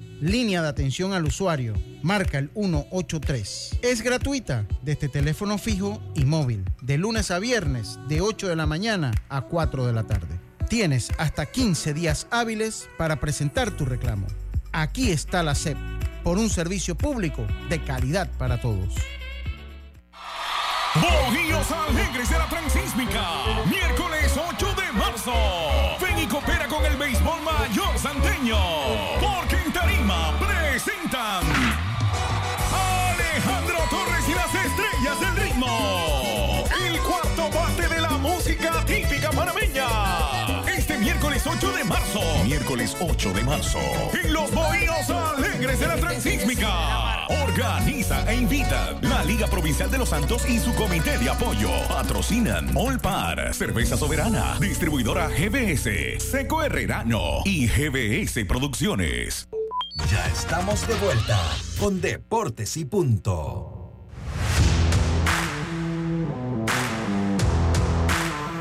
Línea de atención al usuario. Marca el 183. Es gratuita desde teléfono fijo y móvil. De lunes a viernes, de 8 de la mañana a 4 de la tarde. Tienes hasta 15 días hábiles para presentar tu reclamo. Aquí está la SEP, por un servicio público de calidad para todos. Bohíos Alegres de la Transísmica. Miércoles 8 de marzo. Ven coopera con el béisbol mayor santeño. Porque Miércoles 8 de marzo. En los Bohíos Alegres de la Transísmica. Organiza e invita la Liga Provincial de los Santos y su comité de apoyo. Patrocinan Olpar, Cerveza Soberana, Distribuidora GBS, Seco Herrerano y GBS Producciones. Ya estamos de vuelta con Deportes y punto.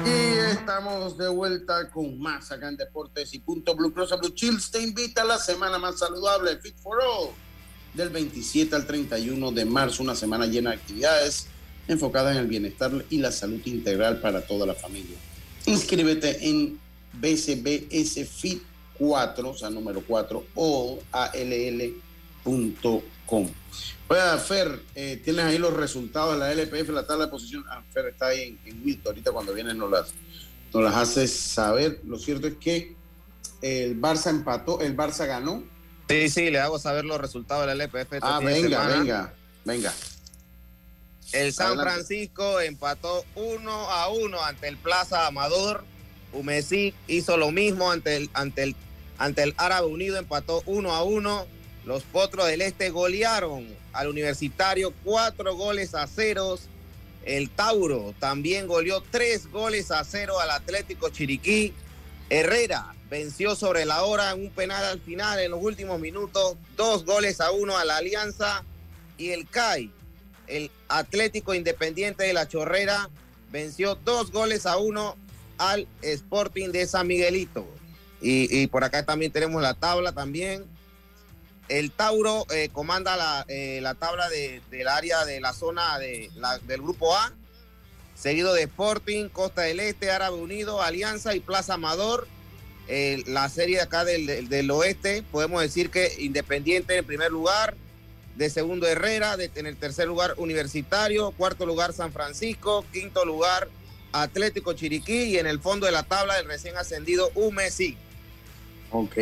Y estamos de vuelta con más acá en Deportes y Punto Blue Cross Blue Chills te invita a la semana más saludable Fit for All del 27 al 31 de marzo, una semana llena de actividades enfocadas en el bienestar y la salud integral para toda la familia. Inscríbete en BCBS Fit 4, o sea, número 4, o all.com. Oiga, Fer, eh, tienes ahí los resultados de la LPF, la tabla de posición. Ah, Fer está ahí en, en Wilton, ahorita cuando vienes nos las, nos las haces saber. Lo cierto es que el Barça empató, el Barça ganó. Sí, sí, le hago saber los resultados del LPF. este Ah, de venga, venga, venga. El San Adelante. Francisco empató uno a uno ante el Plaza Amador. Umesic hizo lo mismo ante el, ante el, ante el Árabe Unido, empató uno a uno. Los Potros del Este golearon al Universitario cuatro goles a ceros. El Tauro también goleó tres goles a cero al Atlético Chiriquí. Herrera venció sobre la hora en un penal al final en los últimos minutos, dos goles a uno a la Alianza. Y el CAI, el Atlético Independiente de la Chorrera, venció dos goles a uno al Sporting de San Miguelito. Y, y por acá también tenemos la tabla también. El Tauro eh, comanda la, eh, la tabla de- del área de la zona de, del grupo A, seguido de Sporting, Costa del Este, Árabe Unido, Alianza y Plaza Amador. Eh, la serie de acá del, del- del oeste, podemos decir que Independiente en primer lugar, de segundo Herrera, de, en el tercer lugar Universitario, cuarto lugar San Francisco, quinto lugar Atlético Chiriquí y en el fondo de la tabla el recién ascendido UMESI. Ok.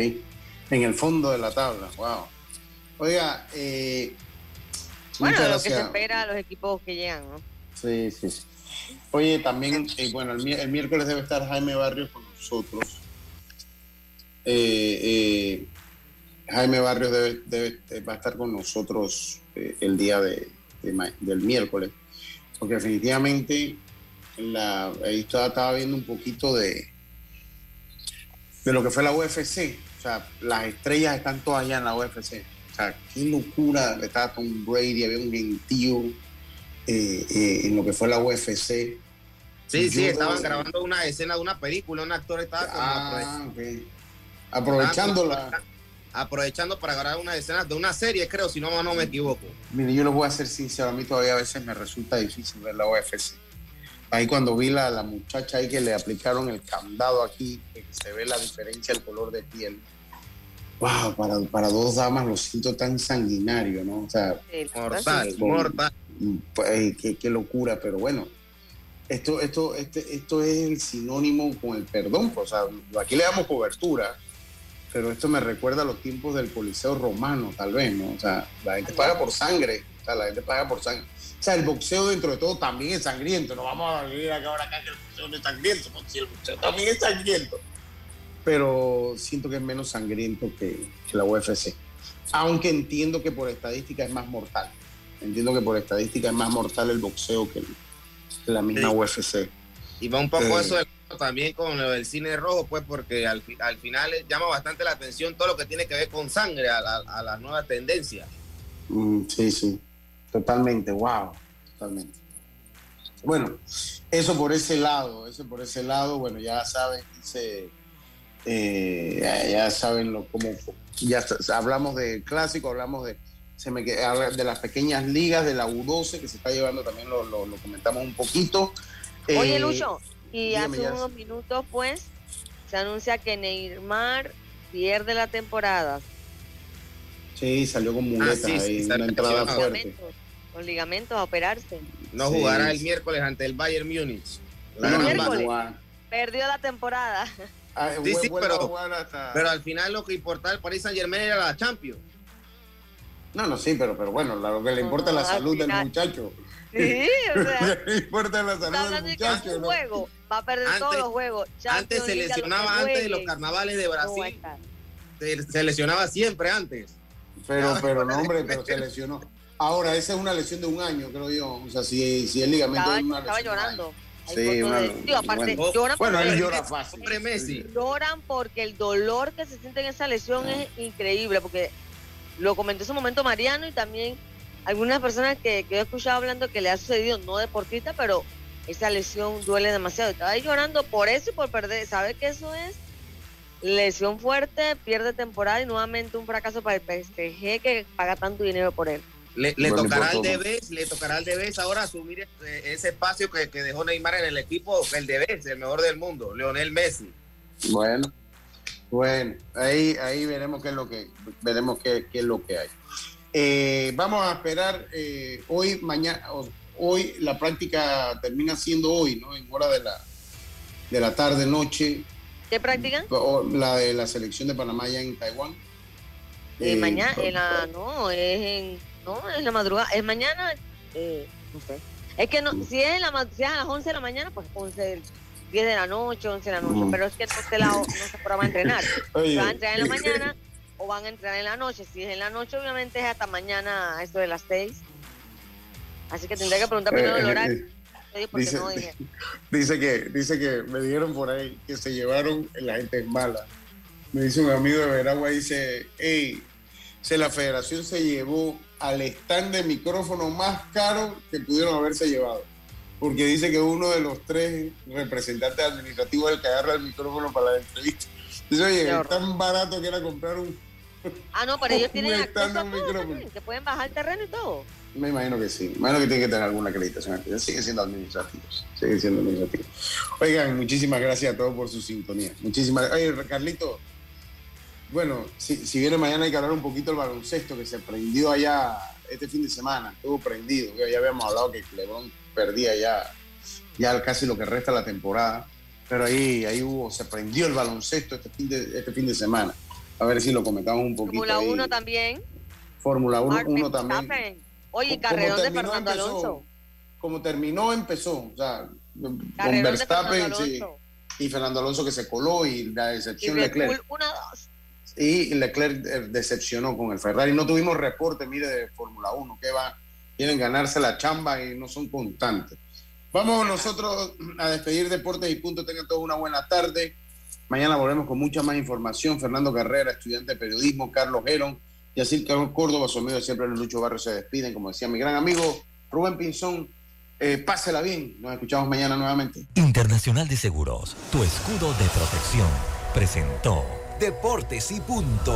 En el fondo de la tabla, wow. Oiga, eh, Bueno, lo que se espera a los equipos que llegan, ¿no? Sí, sí, sí. Oye, también, eh, bueno, el, mi- el miércoles debe estar Jaime Barrios con nosotros. Eh, eh, Jaime Barrios debe, debe- eh, va a estar con nosotros el día de, del miércoles, porque definitivamente la, ahí estaba, estaba viendo un poquito de, de lo que fue la UFC. O sea, las estrellas están todas allá en la UFC. Sea, qué locura. Estaba Tom Brady, había un gentío eh, eh, en lo que fue la UFC. Sí, sí, estaban grabando una escena de una película, un actor estaba como Ah, aprove- ok. Aprovechando Ah, la. aprovechando para grabar una escena de una serie, creo, si no, no me equivoco. Mire, yo les voy a ser sincero, a mí todavía a veces me resulta difícil ver la UFC. Ahí cuando vi la, la muchacha ahí que le aplicaron el candado aquí, que se ve la diferencia del color de piel. Wow, para, para dos damas lo siento tan sanguinario, ¿no? O sea, Mortal, con- mortal. pues, ay, qué, qué locura, pero bueno. Esto, esto, este, esto es el sinónimo con el perdón, pues, o sea, aquí le damos cobertura, pero esto me recuerda a los tiempos del Coliseo romano, tal vez, ¿no? O sea, la gente paga por sangre, o sea, la gente paga por sangre. O sea, el boxeo dentro de todo también es sangriento, no vamos a vivir acá ahora acá que el boxeo no es sangriento, porque si el boxeo también es sangriento. Pero siento que es menos sangriento que, que la UFC. Aunque entiendo que por estadística es más mortal. Entiendo que por estadística es más mortal el boxeo que, el- que la misma Sí. UFC. Y va un poco Eh. eso de- también con lo del cine rojo, pues, porque al, fi- al final llama bastante la atención todo lo que tiene que ver con sangre, a, la- a las nuevas tendencias. Mm, sí, sí, totalmente, wow, totalmente. Bueno, eso por ese lado, eso por ese lado, bueno, ya saben, dice, eh, ya, ya saben lo como, ya hablamos de clásico, hablamos de, se me de las pequeñas ligas de la U12 que se está llevando, también lo, lo- lo comentamos un poquito. Oye, Eh, Lucho, y dígame, hace ya. unos minutos, pues, se anuncia que Neymar pierde la temporada. Sí, salió con muletas Ah, sí, sí, ahí, salió una entrada lesionado. fuerte. Ligamentos, Con ligamentos a operarse. No Sí. jugará el miércoles ante el Bayern Múnich. La No, gran miércoles. baja. Perdió la temporada. Ah, Sí, pero, hasta- pero al final lo que importaba el Paris Saint Germain era la Champions. No, no, sí, pero, pero bueno, lo que le importa es la al salud del muchacho. Sí, o sea, le importa la salud del muchacho. un ¿no? juego. Va a perder Antes- todos los juegos. Antes se lesionaba antes de los carnavales de Brasil. Se, se lesionaba siempre antes. Pero, pero no, hombre, pero se lesionó. Ahora, esa es una lesión de un año, creo yo. O sea, si, si el ligamento Estaba, es una estaba lesión de un llorando. año. Sí, aparte, bueno, lloran bueno, porque- él llora fácil. Hombre Messi. lloran porque el dolor que se siente en esa lesión Ah. es increíble, porque lo comentó en su momento Mariano y también algunas personas que, que yo he escuchado hablando que le ha sucedido, no deportista, pero esa lesión duele demasiado. Estaba ahí llorando por eso y por perder. ¿Sabe que eso es? Lesión fuerte, pierde temporada y nuevamente un fracaso para el PSG que paga tanto dinero por él. Le, le Bueno, tocará al. Debes, le tocará al Debes ahora asumir ese, ese espacio que, que dejó Neymar en el equipo, el Debes, el mejor del mundo, Leonel Messi. Bueno, bueno, ahí, ahí veremos qué es lo que veremos qué, qué es lo que hay. Eh, vamos a esperar eh, hoy, mañana, hoy la práctica termina siendo hoy, ¿no? En hora de la de la tarde noche, ¿Qué practican? la de la selección de Panamá ya en Taiwán. Eh, mañana, en la, no, es en, no, es la madrugada, es mañana, eh, no sé. Es que no, si es, en la, si es a las 11 de la mañana, pues 11, 10 de la noche, 11 de la noche, Mm. pero es que se, la, no se programa a entrenar. Oye. van a entrenar en la mañana o van a entrenar en la noche. Si es en la noche, obviamente es hasta mañana, esto de las 6. Así que tendría que preguntar primero el Eh, horario. eh, porque dice- no dije. Dice que, dice que me dijeron por ahí que se llevaron, la gente mala. Me dice un amigo de Veragua, dice, hey, se la federación se llevó al stand de micrófono más caro que pudieron haberse llevado. porque dice que uno de los tres representantes administrativos es el que agarra el micrófono para la entrevista. Dice, oye, es tan barato que era comprar un. Ah, no, pero ellos tienen acceso a todo que pueden bajar el terreno y todo. Me imagino que sí. Me imagino que tiene que tener alguna acreditación. Sigue siendo administrativos. Sigue siendo administrativos. Oigan, muchísimas gracias a todos por su sintonía. Muchísimas Oye, Carlito, bueno, si, si viene mañana hay que hablar un poquito del baloncesto que se prendió allá este fin de semana. Estuvo prendido. Ya habíamos hablado que Lebron perdía ya, ya casi lo que resta de la temporada. Pero ahí, ahí hubo, se prendió el baloncesto este fin de, este fin de semana. A ver si lo comentamos un poquito. Fórmula ahí. 1 también. Fórmula 1 Max uno también. Oye, Como carrerón de Fernando empezó. Alonso. Como terminó, empezó. O sea, con Carrerón de Verstappen sí, y Fernando Alonso que se coló y la Y decepción Red Leclerc. Bull 1 2. Y Leclerc eh, decepcionó con el Ferrari. No tuvimos reporte, mire, de Fórmula 1, que va, quieren ganarse la chamba y no son constantes. Vamos nosotros a despedir Deportes y Punto. Tengan todos una buena tarde. Mañana volvemos con mucha más información. Fernando Carrera, estudiante de periodismo, Carlos Geron, Yacir Carlos Córdoba, su amigo siempre, los Lucho Barrio, se despiden. Como decía mi gran amigo Rubén Pinzón, eh, pásela bien. Nos escuchamos mañana nuevamente. Internacional de Seguros, tu escudo de protección, presentó Deportes y punto.